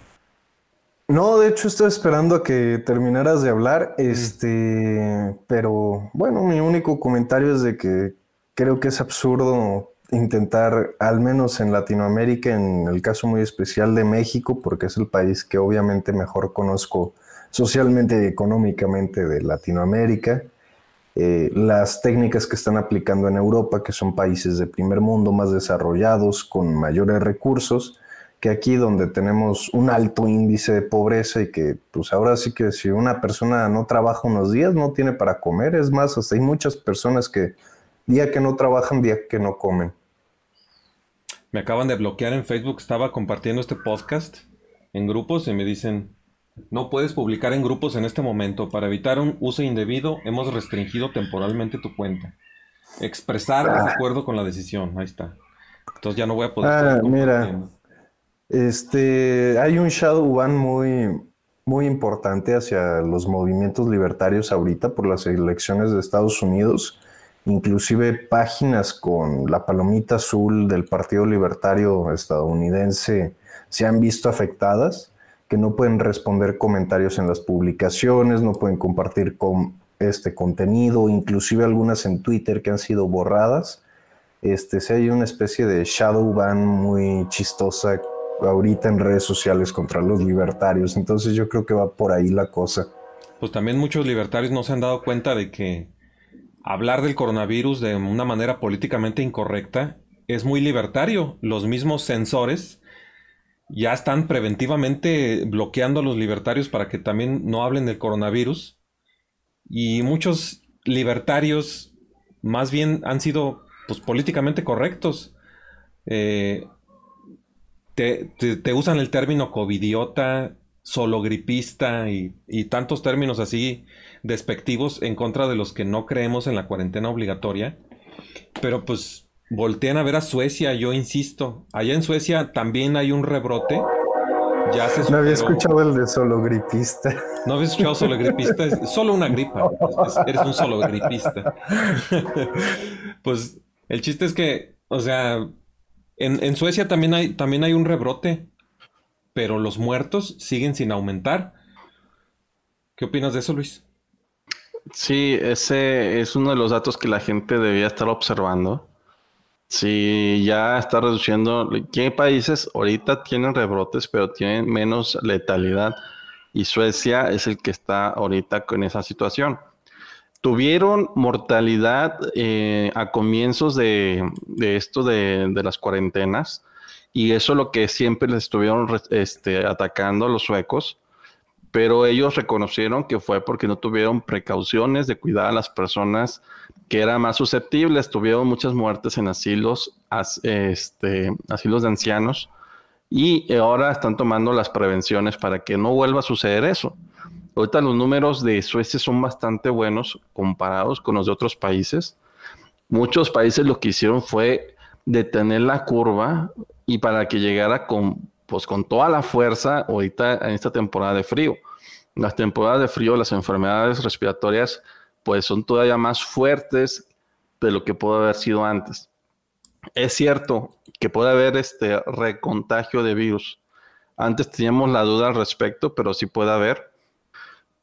No, de hecho estoy esperando a que terminaras de hablar, este, pero bueno, mi único comentario es de que creo que es absurdo intentar, al menos en Latinoamérica, en el caso muy especial de México, porque es el país que obviamente mejor conozco socialmente y económicamente de Latinoamérica, eh, las técnicas que están aplicando en Europa, que son países de primer mundo más desarrollados, con mayores recursos, que aquí donde tenemos un alto índice de pobreza y que pues ahora sí que si una persona no trabaja unos días no tiene para comer, es más, hasta hay muchas personas que día que no trabajan, día que no comen. Me acaban de bloquear en Facebook, estaba compartiendo este podcast en grupos y me dicen, no puedes publicar en grupos en este momento. Para evitar un uso indebido, hemos restringido temporalmente tu cuenta. Expresar ah. acuerdo con la decisión. Ahí está. Entonces ya no voy a poder. Ah, mira. Este, hay un shadow ban muy, muy importante hacia los movimientos libertarios ahorita por las elecciones de Estados Unidos. Inclusive páginas con la palomita azul del Partido Libertario estadounidense se han visto afectadas, que no pueden responder comentarios en las publicaciones, no pueden compartir con este contenido, inclusive algunas en Twitter que han sido borradas. Este, si hay una especie de shadow ban muy chistosa ahorita en redes sociales contra los libertarios. Entonces yo creo que va por ahí la cosa. Pues también muchos libertarios no se han dado cuenta de que hablar del coronavirus de una manera políticamente incorrecta es muy libertario. Los mismos censores ya están preventivamente bloqueando a los libertarios para que también no hablen del coronavirus. Y muchos libertarios más bien han sido pues, políticamente correctos. Eh, te, usan el término covidiota, solo gripista y, tantos términos así despectivos en contra de los que no creemos en la cuarentena obligatoria. Pero pues voltean a ver a Suecia, yo insisto. Allá en Suecia también hay un rebrote. Ya se no había escuchado el de solo gripista. No había escuchado solo gripista, es solo una gripa. eres un solo gripista. pues el chiste es que, o sea, en, Suecia también hay, también hay un rebrote, pero los muertos siguen sin aumentar. ¿Qué opinas de eso, Luis? Sí, ese es uno de los datos que la gente debía estar observando. Si ya está reduciendo, ¿qué países ahorita tienen rebrotes, pero tienen menos letalidad? Y Suecia es el que está ahorita con esa situación tuvieron mortalidad eh, a comienzos de, esto de, las cuarentenas y eso es lo que siempre les estuvieron este, atacando a los suecos, pero ellos reconocieron que fue porque no tuvieron precauciones de cuidar a las personas que eran más susceptibles, tuvieron muchas muertes en asilos, este, asilos de ancianos y ahora están tomando las prevenciones para que no vuelva a suceder eso. Ahorita los números de Suecia son bastante buenos comparados con los de otros países. Muchos países lo que hicieron fue detener la curva y para que llegara con, pues, con toda la fuerza ahorita en esta temporada de frío. Las temporadas de frío, las enfermedades respiratorias, pues son todavía más fuertes de lo que pudo haber sido antes. es cierto que puede haber este recontagio de virus. Antes teníamos la duda al respecto, pero sí puede haber.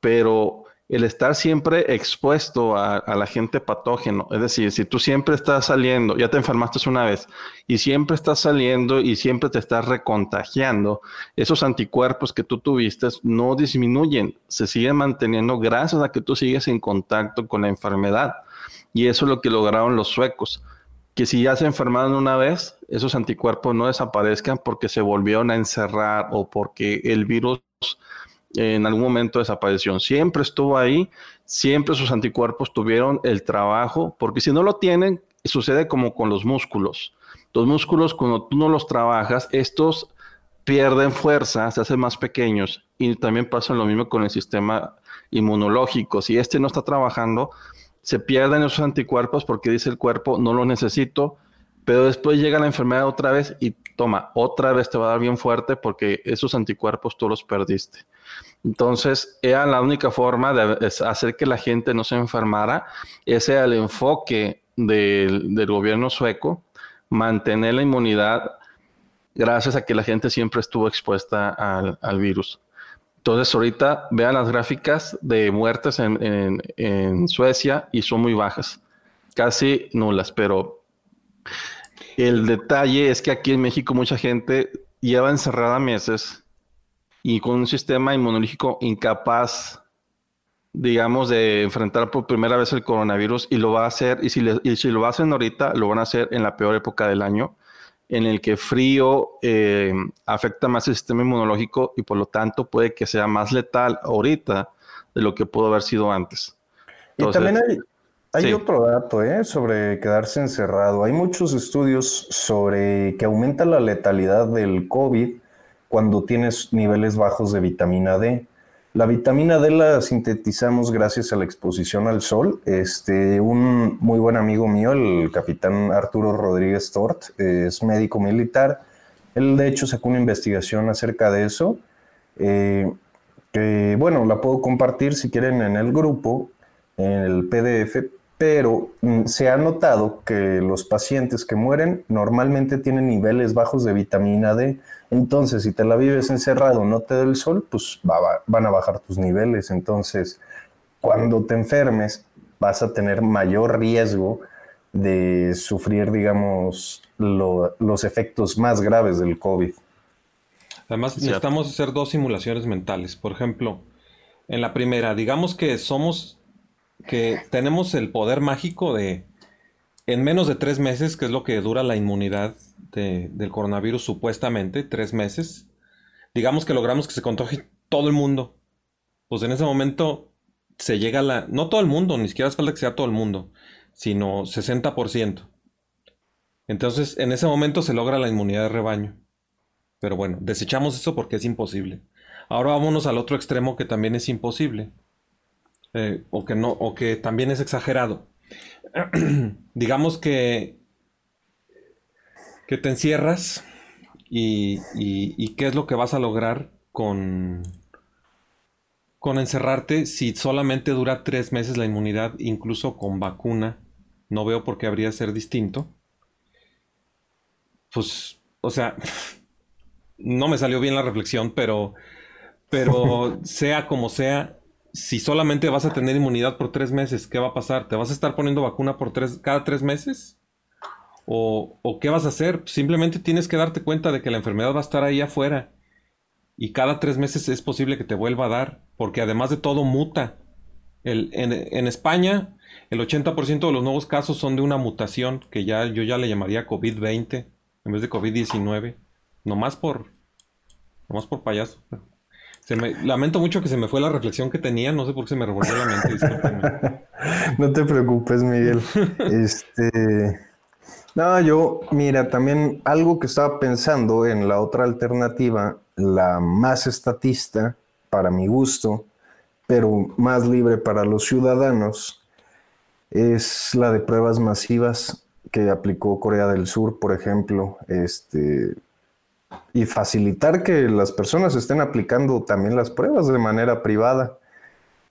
Pero el estar siempre expuesto a, a, la gente patógeno, es decir, si tú siempre estás saliendo, ya te enfermaste una vez, y siempre estás saliendo y siempre te estás recontagiando, esos anticuerpos que tú tuviste no disminuyen, se siguen manteniendo gracias a que tú sigues en contacto con la enfermedad. Y eso es lo que lograron los suecos que si ya se enfermaron una vez, esos anticuerpos no desaparezcan porque se volvieron a encerrar o porque el virus en algún momento desapareció. Siempre estuvo ahí, siempre sus anticuerpos tuvieron el trabajo, porque si no lo tienen, sucede como con los músculos. Los músculos, cuando tú no los trabajas, estos pierden fuerza, se hacen más pequeños y también pasa lo mismo con el sistema inmunológico. Si este no está trabajando, se pierden esos anticuerpos porque dice el cuerpo, no lo necesito, pero después llega la enfermedad otra vez y toma, otra vez te va a dar bien fuerte porque esos anticuerpos tú los perdiste. Entonces, era la única forma de hacer que la gente no se enfermara. Ese era el enfoque del, gobierno sueco, mantener la inmunidad gracias a que la gente siempre estuvo expuesta al, al virus. Entonces ahorita vean las gráficas de muertes en, Suecia y son muy bajas, casi nulas, pero el detalle es que aquí en México mucha gente lleva encerrada meses y con un sistema inmunológico incapaz, digamos, de enfrentar por primera vez el coronavirus y lo va a hacer, y si, y si lo hacen ahorita, lo van a hacer en la peor época del año en el que frío eh, afecta más el sistema inmunológico y por lo tanto puede que sea más letal ahorita de lo que pudo haber sido antes. y también hay, otro dato ¿eh? sobre quedarse encerrado. Hay muchos estudios sobre que aumenta la letalidad del COVID cuando tienes niveles bajos de vitamina D. La vitamina D la sintetizamos gracias a la exposición al sol. Este, un muy buen amigo mío, el capitán Arturo Rodríguez Tort, es médico militar. Él de hecho sacó una investigación acerca de eso, eh, que bueno, la puedo compartir si quieren en el grupo, en el PDF, pero mm, se ha notado que los pacientes que mueren normalmente tienen niveles bajos de vitamina D. Entonces, si te la vives encerrado, no te da el sol, pues van a bajar tus niveles. Entonces, cuando te enfermes, vas a tener mayor riesgo de sufrir, digamos, los efectos más graves del COVID. Además, necesitamos hacer dos simulaciones mentales. Por ejemplo, en la primera, digamos que somos que tenemos el poder mágico de, en menos de tres meses, que es lo que dura la inmunidad del coronavirus supuestamente, tres meses, digamos que logramos que se contagie todo el mundo. Pues en ese momento se llega a la... No todo el mundo, ni siquiera hace falta que sea todo el mundo, sino 60%. Entonces, en ese momento se logra la inmunidad de rebaño. Pero bueno, desechamos eso porque es imposible. Ahora vámonos al otro extremo que también es imposible. Eh, o que no, o que también es exagerado. Digamos que, que te encierras y, y, qué es lo que vas a lograr con, con encerrarte si solamente dura tres meses la inmunidad, incluso con vacuna. No veo por qué habría de ser distinto. Pues, o sea, no me salió bien la reflexión, pero, pero sea como sea, si solamente vas a tener inmunidad por tres meses, ¿qué va a pasar? ¿Te vas a estar poniendo vacuna por tres, cada tres meses? ¿O, qué vas a hacer? Simplemente tienes que darte cuenta de que la enfermedad va a estar ahí afuera. Y cada tres meses es posible que te vuelva a dar, porque además de todo muta. En, España, el 80% de los nuevos casos son de una mutación que ya yo ya le llamaría COVID-20 en vez de COVID-19. Nomás por, nomás por payaso lamento mucho que se me fue la reflexión que tenía, no sé por qué se me revolvió la mente, no te preocupes, Miguel. este. No, yo, mira, también algo que estaba pensando en la otra alternativa, la más estatista para mi gusto, pero más libre para los ciudadanos, es la de pruebas masivas que aplicó Corea del Sur, por ejemplo. Este, y facilitar que las personas estén aplicando también las pruebas de manera privada.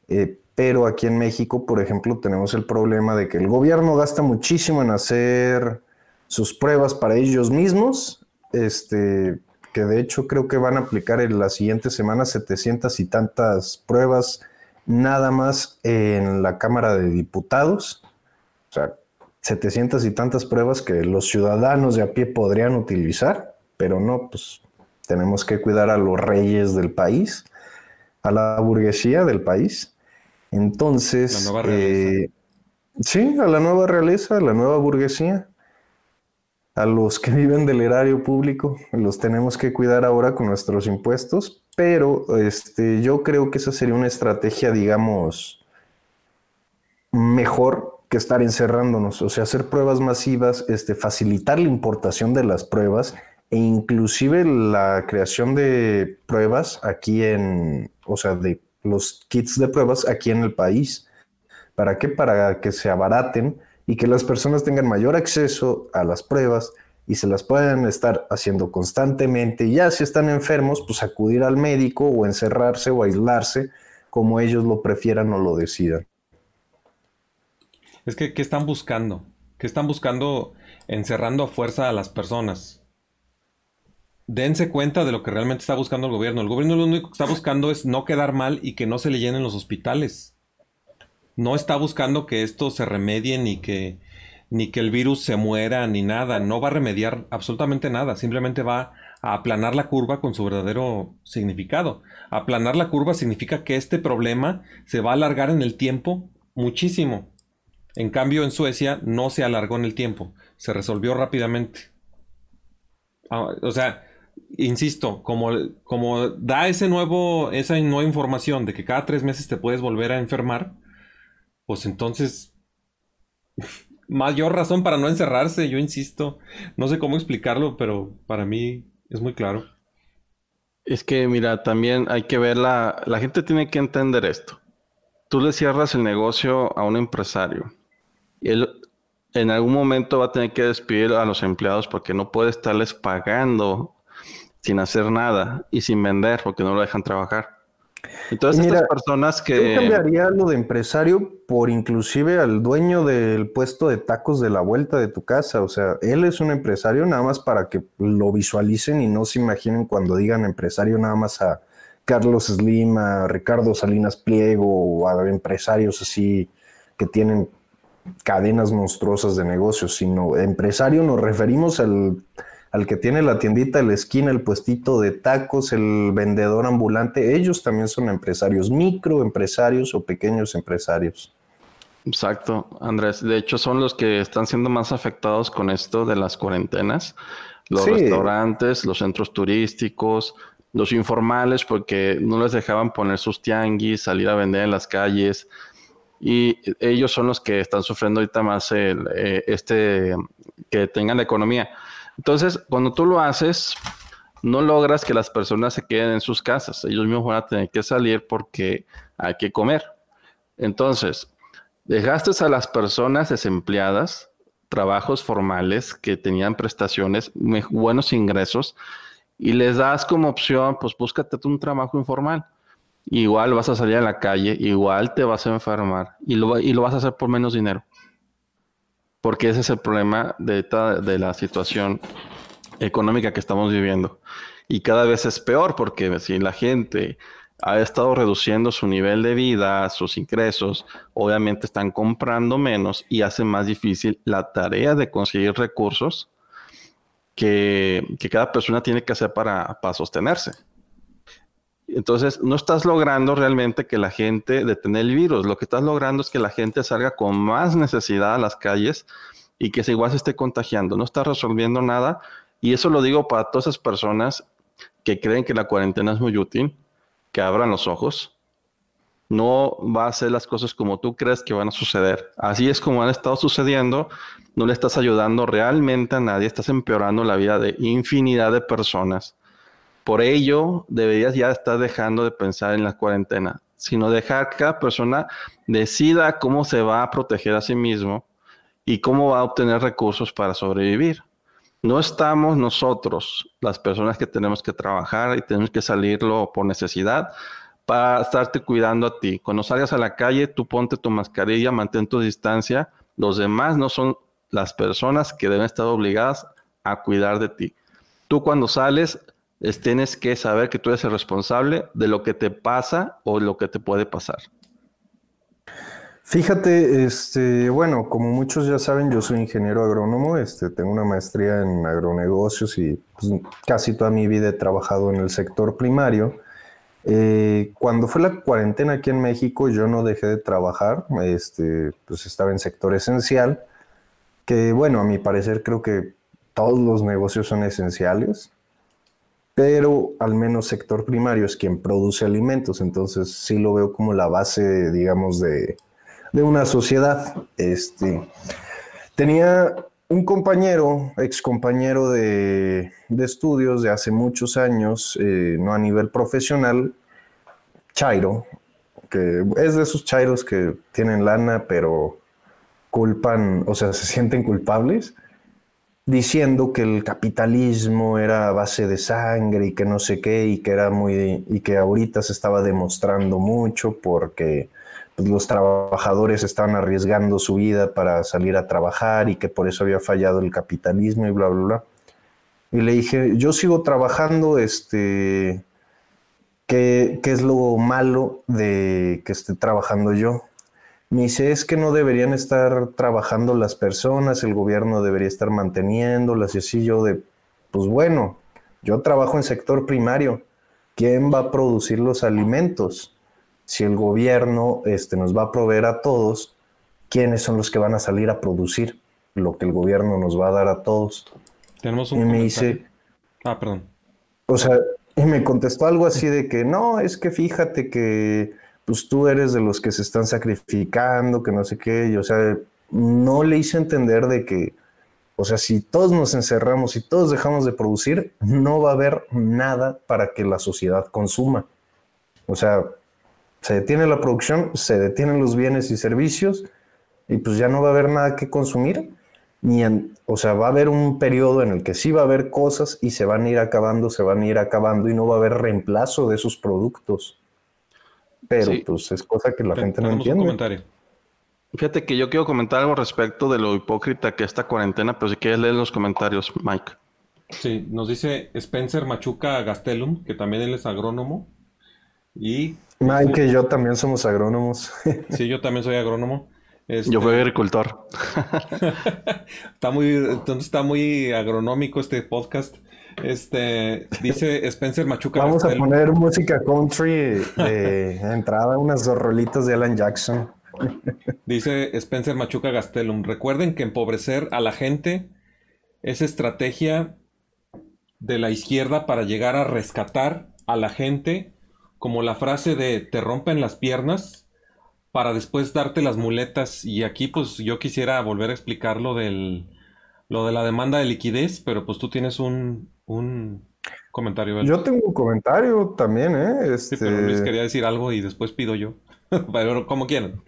Eh, pero aquí en México, por ejemplo, tenemos el problema de que el gobierno gasta muchísimo en hacer sus pruebas para ellos mismos, este, que de hecho creo que van a aplicar en la siguiente semana 700 y tantas pruebas nada más en la Cámara de Diputados. O sea, 700 y tantas pruebas que los ciudadanos de a pie podrían utilizar, pero no, pues tenemos que cuidar a los reyes del país, a la burguesía del país. Entonces, eh, sí, a la nueva realeza, a la nueva burguesía, a los que viven del erario público, los tenemos que cuidar ahora con nuestros impuestos, pero este, yo creo que esa sería una estrategia, digamos, mejor que estar encerrándonos, o sea, hacer pruebas masivas, este, facilitar la importación de las pruebas e inclusive la creación de pruebas aquí en, o sea, de los kits de pruebas aquí en el país. ¿Para qué? Para que se abaraten y que las personas tengan mayor acceso a las pruebas y se las puedan estar haciendo constantemente. Ya si están enfermos, pues acudir al médico o encerrarse o aislarse como ellos lo prefieran o lo decidan. Es que, ¿qué están buscando? ¿Qué están buscando encerrando a fuerza a las personas? Dense cuenta de lo que realmente está buscando el gobierno. El gobierno lo único que está buscando es no quedar mal y que no se le llenen los hospitales. No está buscando que esto se remedie ni que, ni que el virus se muera ni nada. No va a remediar absolutamente nada. Simplemente va a aplanar la curva con su verdadero significado. Aplanar la curva significa que este problema se va a alargar en el tiempo muchísimo. En cambio, en Suecia no se alargó en el tiempo. Se resolvió rápidamente. Ah, o sea, insisto, como, como da ese nuevo, esa nueva información de que cada tres meses te puedes volver a enfermar, pues entonces, mayor razón para no encerrarse, yo insisto. No sé cómo explicarlo, pero para mí es muy claro. Es que, mira, también hay que ver la, la gente tiene que entender esto. Tú le cierras el negocio a un empresario él en algún momento va a tener que despedir a los empleados porque no puede estarles pagando sin hacer nada y sin vender porque no lo dejan trabajar. Entonces estas personas que... Yo cambiaría lo de empresario por inclusive al dueño del puesto de tacos de la vuelta de tu casa. O sea, él es un empresario nada más para que lo visualicen y no se imaginen cuando digan empresario nada más a Carlos Slim, a Ricardo Salinas Pliego o a empresarios así que tienen cadenas monstruosas de negocios, sino empresario nos referimos al al que tiene la tiendita en la esquina, el puestito de tacos, el vendedor ambulante, ellos también son empresarios, microempresarios o pequeños empresarios. Exacto, Andrés. De hecho, son los que están siendo más afectados con esto de las cuarentenas. Los restaurantes, los centros turísticos, los informales, porque no les dejaban poner sus tianguis, salir a vender en las calles. Y ellos son los que están sufriendo ahorita más el, eh, este, que tengan la economía. Entonces, cuando tú lo haces, no logras que las personas se queden en sus casas. Ellos mismos van a tener que salir porque hay que comer. Entonces, dejaste a las personas desempleadas, trabajos formales que tenían prestaciones, buenos ingresos, y les das como opción, pues búscate un trabajo informal. Igual vas a salir a la calle, igual te vas a enfermar y lo, y lo vas a hacer por menos dinero porque ese es el problema de, de la situación económica que estamos viviendo. Y cada vez es peor porque si la gente ha estado reduciendo su nivel de vida, sus ingresos, obviamente están comprando menos y hace más difícil la tarea de conseguir recursos que, cada persona tiene que hacer para, para sostenerse. Entonces, no estás logrando realmente que la gente detenga el virus. Lo que estás logrando es que la gente salga con más necesidad a las calles y que se igual se esté contagiando. No estás resolviendo nada. Y eso lo digo para todas esas personas que creen que la cuarentena es muy útil, que abran los ojos. No va a ser las cosas como tú crees que van a suceder. Así es como han estado sucediendo. No le estás ayudando realmente a nadie. Estás empeorando la vida de infinidad de personas por ello, deberías ya estar dejando de pensar en la cuarentena, sino dejar que cada persona decida cómo se va a proteger a sí mismo y cómo va a obtener recursos para sobrevivir. No estamos nosotros, las personas que tenemos que trabajar y tenemos que salirlo por necesidad, para estarte cuidando a ti. Cuando salgas a la calle, tú ponte tu mascarilla, mantén tu distancia. Los demás no son las personas que deben estar obligadas a cuidar de ti. Tú cuando sales, tienes que saber que tú eres el responsable de lo que te pasa o lo que te puede pasar. Fíjate, este, bueno, como muchos ya saben, yo soy ingeniero agrónomo, este, tengo una maestría en agronegocios y pues, casi toda mi vida he trabajado en el sector primario. Eh, cuando fue la cuarentena aquí en México, yo no dejé de trabajar, este, pues estaba en sector esencial, que bueno, a mi parecer creo que todos los negocios son esenciales, pero al menos sector primario es quien produce alimentos, entonces sí lo veo como la base, digamos, de, de una sociedad. Este, tenía un compañero, ex compañero de, estudios de hace muchos años, eh, no a nivel profesional, Chairo, que es de esos Chairos que tienen lana, pero culpan, o sea, se sienten culpables, diciendo que el capitalismo era base de sangre y que no sé qué, y que era muy, y que ahorita se estaba demostrando mucho porque pues, los trabajadores estaban arriesgando su vida para salir a trabajar y que por eso había fallado el capitalismo y bla, bla, bla. Y le dije, yo sigo trabajando, este, ¿qué, qué es lo malo de que esté trabajando yo? Me dice, es que no deberían estar trabajando las personas, el gobierno debería estar manteniéndolas y así yo de, pues bueno, yo trabajo en sector primario, ¿quién va a producir los alimentos? si el gobierno este, nos va a proveer a todos, ¿quiénes son los que van a salir a producir lo que el gobierno nos va a dar a todos? Tenemos un y me dice, ah, perdón. O sea, y me contestó algo así de que no, es que fíjate que pues tú eres de los que se están sacrificando, que no sé qué, o sea, no le hice entender de que, o sea, si todos nos encerramos y todos dejamos de producir, no va a haber nada para que la sociedad consuma. O sea, se detiene la producción, se detienen los bienes y servicios y pues ya no va a haber nada que consumir, ni o sea, va a haber un periodo en el que sí va a haber cosas y se van a ir acabando, se van a ir acabando y no va a haber reemplazo de esos productos. Pero pues es cosa que la gente no entiende. Fíjate que yo quiero comentar algo respecto de lo hipócrita que esta cuarentena, pero si quieres leer los comentarios, Mike. Sí, nos dice Spencer Machuca Gastelum, que también él es agrónomo. Y Mike y yo también somos agrónomos. Sí, yo también soy agrónomo. Yo fui este, agricultor. está muy, entonces está muy agronómico este podcast. Este dice Spencer Machuca. Vamos a poner música country de entrada, unas dos rolitas de Alan Jackson. Dice Spencer Machuca Gastelum. Recuerden que empobrecer a la gente es estrategia de la izquierda para llegar a rescatar a la gente como la frase de te rompen las piernas para después darte las muletas. Y aquí pues yo quisiera volver a explicar lo, del, lo de la demanda de liquidez, pero pues tú tienes un, un comentario. Yo tengo un comentario también, ¿eh? Este... Sí, pero Luis quería decir algo y después pido yo. pero como quieran.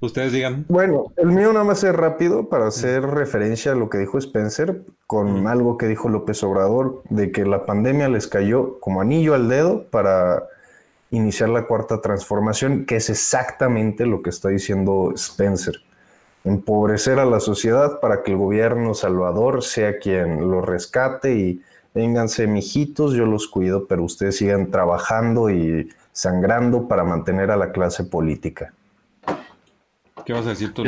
Ustedes digan. Bueno, el mío nada más es rápido para hacer referencia a lo que dijo Spencer con algo que dijo López Obrador, de que la pandemia les cayó como anillo al dedo para iniciar la cuarta transformación, que es exactamente lo que está diciendo Spencer. Empobrecer a la sociedad para que el gobierno salvador sea quien lo rescate y vénganse mijitos, yo los cuido, pero ustedes sigan trabajando y sangrando para mantener a la clase política. ¿Qué vas a decir tú?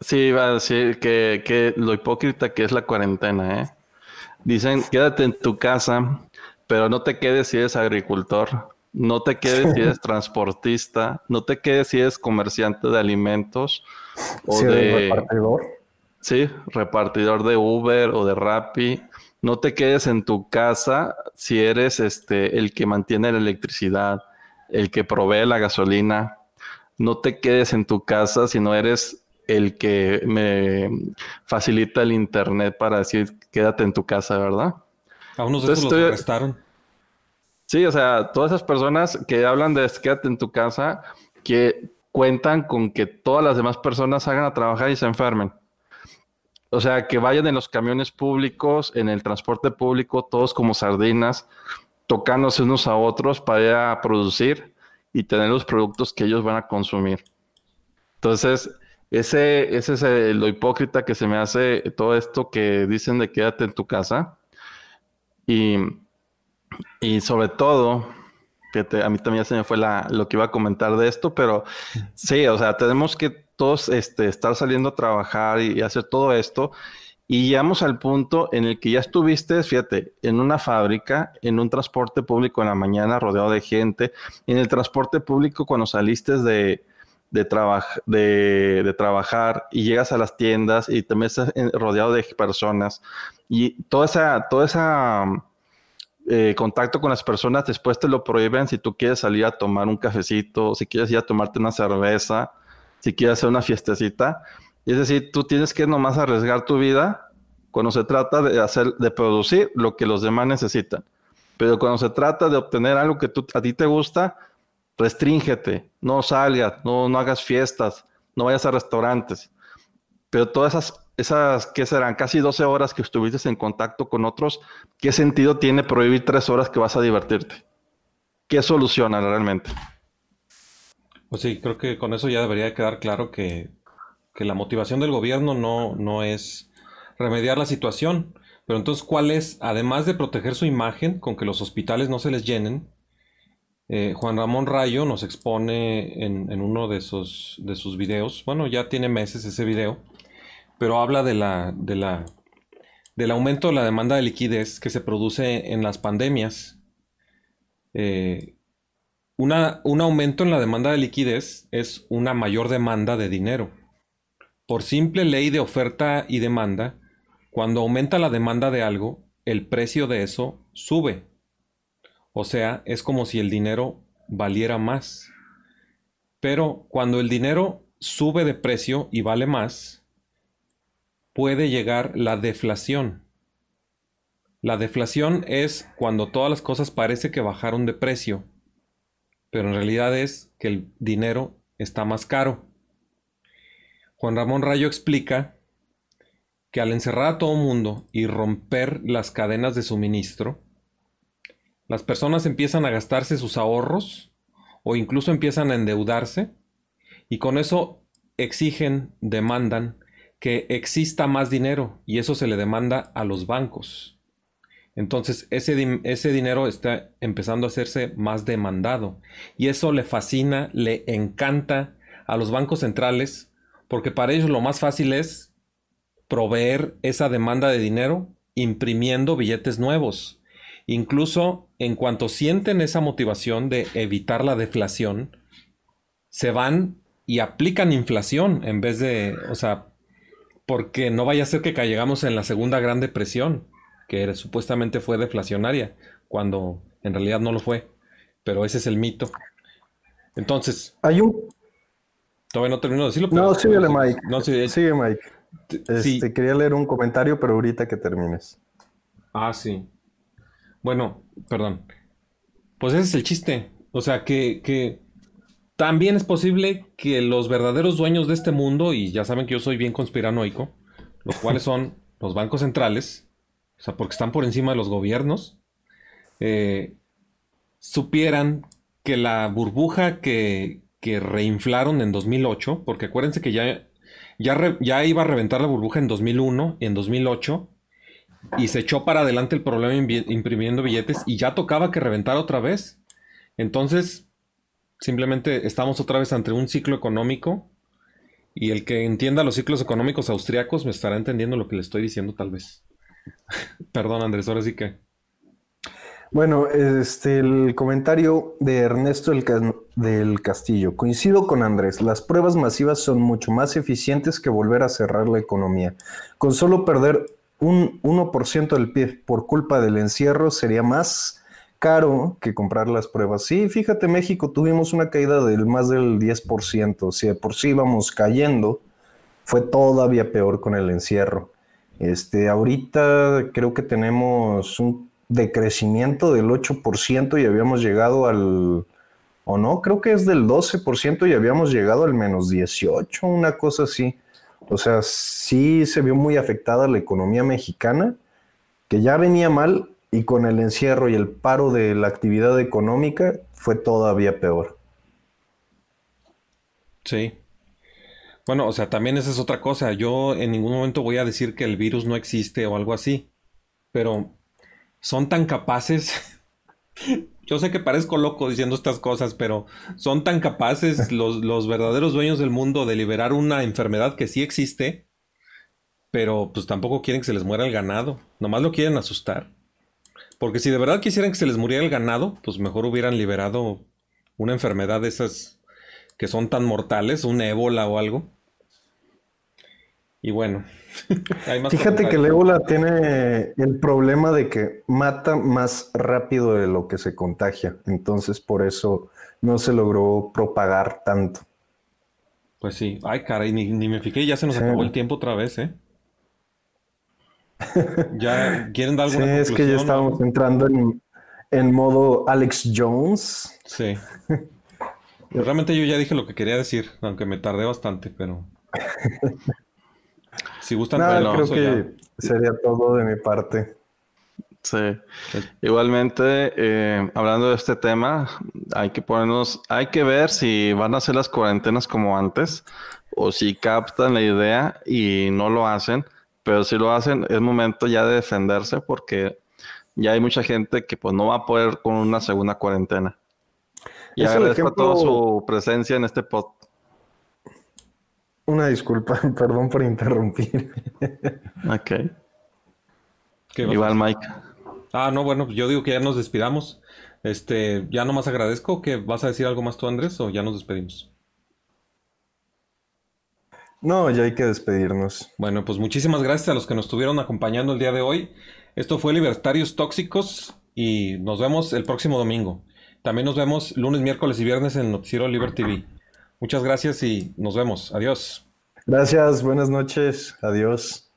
sí, iba a decir que, que lo hipócrita que es la cuarentena, ¿eh? Dicen, quédate en tu casa, pero no te quedes si eres agricultor. No te quedes si eres transportista, no te quedes si eres comerciante de alimentos o de repartidor. Sí, repartidor de Uber o de Rappi. No te quedes en tu casa si eres este el que mantiene la electricidad, el que provee la gasolina. No te quedes en tu casa si no eres el que me facilita el internet para decir quédate en tu casa, ¿verdad? A unos de esos los arrestaron. Sí, o sea, todas esas personas que hablan de quédate en tu casa, que cuentan con que todas las demás personas hagan a trabajar y se enfermen. O sea, que vayan en los camiones públicos, en el transporte público, todos como sardinas, tocándose unos a otros para ir a producir y tener los productos que ellos van a consumir. Entonces, Ese, ese es lo hipócrita que se me hace todo esto que dicen de quédate en tu casa. Y, y sobre todo, que te- a mí también se me fue la, lo que iba a comentar de esto, pero sí, o sea, tenemos que todos este, estar saliendo a trabajar y, y hacer todo esto. Y llegamos al punto en el que ya estuviste, fíjate, en una fábrica, en un transporte público en la mañana rodeado de gente, en el transporte público cuando saliste de, de, trabaj- de, de trabajar y llegas a las tiendas y también estás rodeado de personas y toda esa, toda esa eh, contacto con las personas después te lo prohíben si tú quieres salir a tomar un cafecito, si quieres ir a tomarte una cerveza, si quieres hacer una fiestecita. Es decir, tú tienes que nomás arriesgar tu vida cuando se trata de hacer, de producir lo que los demás necesitan. Pero cuando se trata de obtener algo que tú, a ti te gusta, restríngete, no salgas, no, no hagas fiestas, no vayas a restaurantes. Pero todas esas, esas, ¿qué serán? Casi 12 horas que estuviste en contacto con otros, ¿qué sentido tiene prohibir tres horas que vas a divertirte? ¿Qué soluciona realmente? Pues sí, creo que con eso ya debería quedar claro que, que la motivación del gobierno no, no es remediar la situación. Pero entonces, ¿cuál es, además de proteger su imagen con que los hospitales no se les llenen? eh, Juan Ramón Rayo nos expone en, en uno de sus, de sus videos, bueno, ya tiene meses ese video, pero habla de la, de la, del aumento de la demanda de liquidez que se produce en las pandemias. Eh, una- un aumento en la demanda de liquidez es una mayor demanda de dinero. Por simple ley de oferta y demanda, cuando aumenta la demanda de algo, el precio de eso sube. O sea, es como si el dinero valiera más. Pero cuando el dinero sube de precio y vale más, puede llegar la deflación. La deflación es cuando todas las cosas parece que bajaron de precio, pero en realidad es que el dinero está más caro. Juan Ramón Rayo explica que al encerrar a todo mundo y romper las cadenas de suministro, las personas empiezan a gastarse sus ahorros o incluso empiezan a endeudarse y con eso exigen, demandan que exista más dinero y eso se le demanda a los bancos. Entonces ese, ese dinero está empezando a hacerse más demandado y eso le fascina, le encanta a los bancos centrales porque para ellos lo más fácil es proveer esa demanda de dinero imprimiendo billetes nuevos. Incluso en cuanto sienten esa motivación de evitar la deflación, se van y aplican inflación en vez de, o sea, porque no vaya a ser que caigamos en la segunda gran depresión, que supuestamente fue deflacionaria, cuando en realidad no lo fue. Pero ese es el mito. Entonces, Hay un. todavía no termino de decirlo. pero- No, síguele, Mike. No, sí, Sigue, Mike. sí. Este, Quería leer un comentario, pero ahorita que termines. Ah, sí. Bueno, perdón. Pues ese es el chiste. O sea, que, que también es posible que los verdaderos dueños de este mundo, y ya saben que yo soy bien conspiranoico, los cuales son los bancos centrales, o sea, porque están por encima de los gobiernos, eh, supieran que la burbuja que, reinflaron en 2008, porque acuérdense que ya, ya, ya iba a reventar la burbuja en 2001 y en 2008, y se echó para adelante el problema imprimiendo billetes y ya tocaba que reventara otra vez. Entonces, simplemente estamos otra vez ante un ciclo económico y el que entienda los ciclos económicos austriacos me estará entendiendo lo que le estoy diciendo tal vez. Perdón, Andrés, ahora sí que... Bueno, este, el comentario de Ernesto del, del Castillo. Coincido con Andrés, las pruebas masivas son mucho más eficientes que volver a cerrar la economía. Con solo perder un 1% del PIB por culpa del encierro sería más caro que comprar las pruebas. Sí, fíjate, México tuvimos una caída del más del 10%, si de por sí íbamos cayendo, fue todavía peor con el encierro. Este, ahorita creo que tenemos un decrecimiento del 8% y habíamos llegado al, o no, creo que es del 12% y habíamos llegado al menos 18, una cosa así. O sea, sí se vio muy afectada la economía mexicana, que ya venía mal y con el encierro y el paro de la actividad económica fue todavía peor. Sí. Bueno, o sea, también esa es otra cosa. Yo en ningún momento voy a decir que el virus no existe o algo así. Pero son tan capaces. Yo sé que parezco loco diciendo estas cosas, pero son tan capaces los, los verdaderos dueños del mundo de liberar una enfermedad que sí existe, pero pues tampoco quieren que se les muera el ganado. Nomás lo quieren asustar. Porque si de verdad quisieran que se les muriera el ganado, pues mejor hubieran liberado una enfermedad de esas que son tan mortales, un ébola o algo. Y bueno, hay más Fíjate que el ébola tiene el problema de que mata más rápido de lo que se contagia. Entonces, por eso no se logró propagar tanto. Pues sí. Ay, caray, ni, ni me fijé, ya se nos Sí. acabó el tiempo otra vez, ¿eh? ¿Ya quieren dar Sí, alguna es que ya conclusión estábamos entrando en, en modo Alex Jones. Sí. Pues realmente yo ya dije lo que quería decir, aunque me tardé bastante, pero... Si gustan, Nada, creo que ya. sería todo de mi parte. Sí. Igualmente, eh, hablando de este tema, hay que ponernos, hay que ver si van a hacer las cuarentenas como antes o si captan la idea y no lo hacen, pero si lo hacen es momento ya de defenderse porque ya hay mucha gente que pues no va a poder con una segunda cuarentena. Y Es agradezco a toda su presencia en este pod. Una disculpa, perdón por interrumpir. Ok. ¿Qué vas a Igual? Mike. Ah, no, bueno, yo digo que ya nos despidamos. Este, ya nomás agradezco. que vas a decir algo más tú, Andrés, o ya nos despedimos? No, ya hay que despedirnos. Bueno, pues muchísimas gracias a los que nos estuvieron acompañando el día de hoy. Esto fue Libertarios Tóxicos y nos vemos el próximo domingo. También nos vemos lunes, miércoles y viernes en Noticiero Liber TV. Muchas gracias y nos vemos. Adiós. Gracias, buenas noches, adiós.